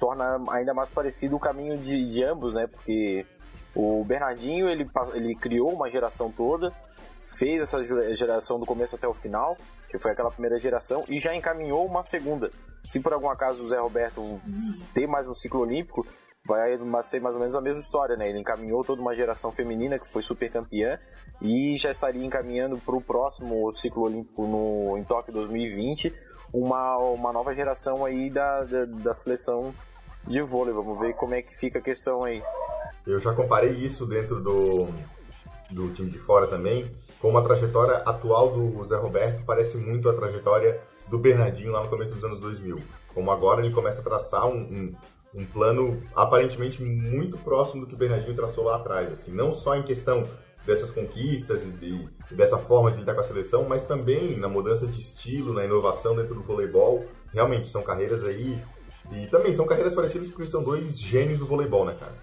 torna ainda mais parecido o caminho de, de ambos, né? Porque o Bernardinho, ele, ele criou uma geração toda, fez essa geração do começo até o final, que foi aquela primeira geração, e já encaminhou uma segunda. Se por algum acaso o Zé Roberto ter mais um ciclo olímpico, vai ser mais ou menos a mesma história, né? Ele encaminhou toda uma geração feminina que foi super campeã e já estaria encaminhando para o próximo ciclo olímpico no, em Tóquio 2020 uma, uma nova geração aí da, da, da seleção de vôlei. Vamos ver como é que fica a questão aí. Eu já comparei isso dentro do, do time de fora também, com a trajetória atual do Zé Roberto, parece muito a trajetória do Bernardinho lá no começo dos anos 2000. Como agora ele começa a traçar um, um, um plano aparentemente muito próximo do que o Bernardinho traçou lá atrás. Assim, não só em questão dessas conquistas e, e dessa forma de lidar com a seleção, mas também na mudança de estilo, na inovação dentro do voleibol. Realmente são carreiras aí. E também são carreiras parecidas porque são dois gênios do voleibol, né, cara?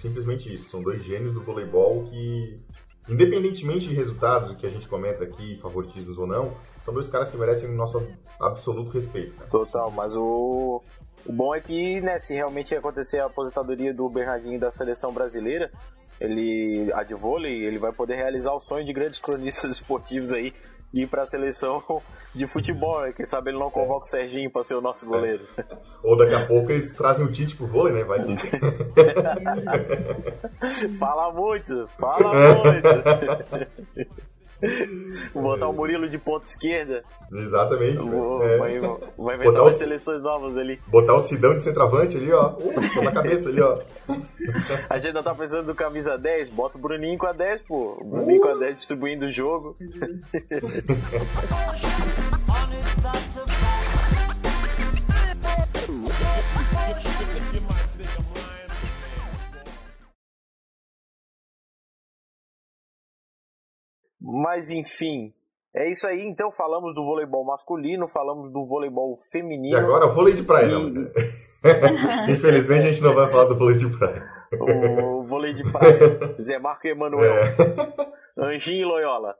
Simplesmente isso. São dois gênios do voleibol que, independentemente de resultados que a gente comenta aqui, favoritismos ou não, são dois caras que merecem nosso absoluto respeito. Né? Total, mas o, o bom é que, né, se realmente acontecer a aposentadoria do Bernardinho da seleção brasileira, ele, a de vôlei, ele vai poder realizar o sonho de grandes cronistas esportivos aí ir para a seleção de futebol, né? Quem sabe ele não convoca o Serginho para ser o nosso goleiro. Ou daqui a pouco eles trazem o Tite pro vôlei, né? Vai fala muito, fala muito. Botar o Murilo de ponta esquerda. Exatamente. Vou, é. Vai, vai inventar umas seleções novas ali. Botar o Sidão de centroavante ali, ó. Uh, na cabeça ali, ó. A gente ainda tá pensando do camisa 10, bota o Bruninho com a 10, pô. O Bruninho uh. com a 10 distribuindo o jogo. Mas enfim, é isso aí. Então falamos do voleibol masculino, falamos do voleibol feminino. E agora vôlei de praia. E... Não. Infelizmente a gente não vai falar do vôlei de praia. O vôlei de praia. Zé Marco e Emanuel. É. Anjinho e Loyola.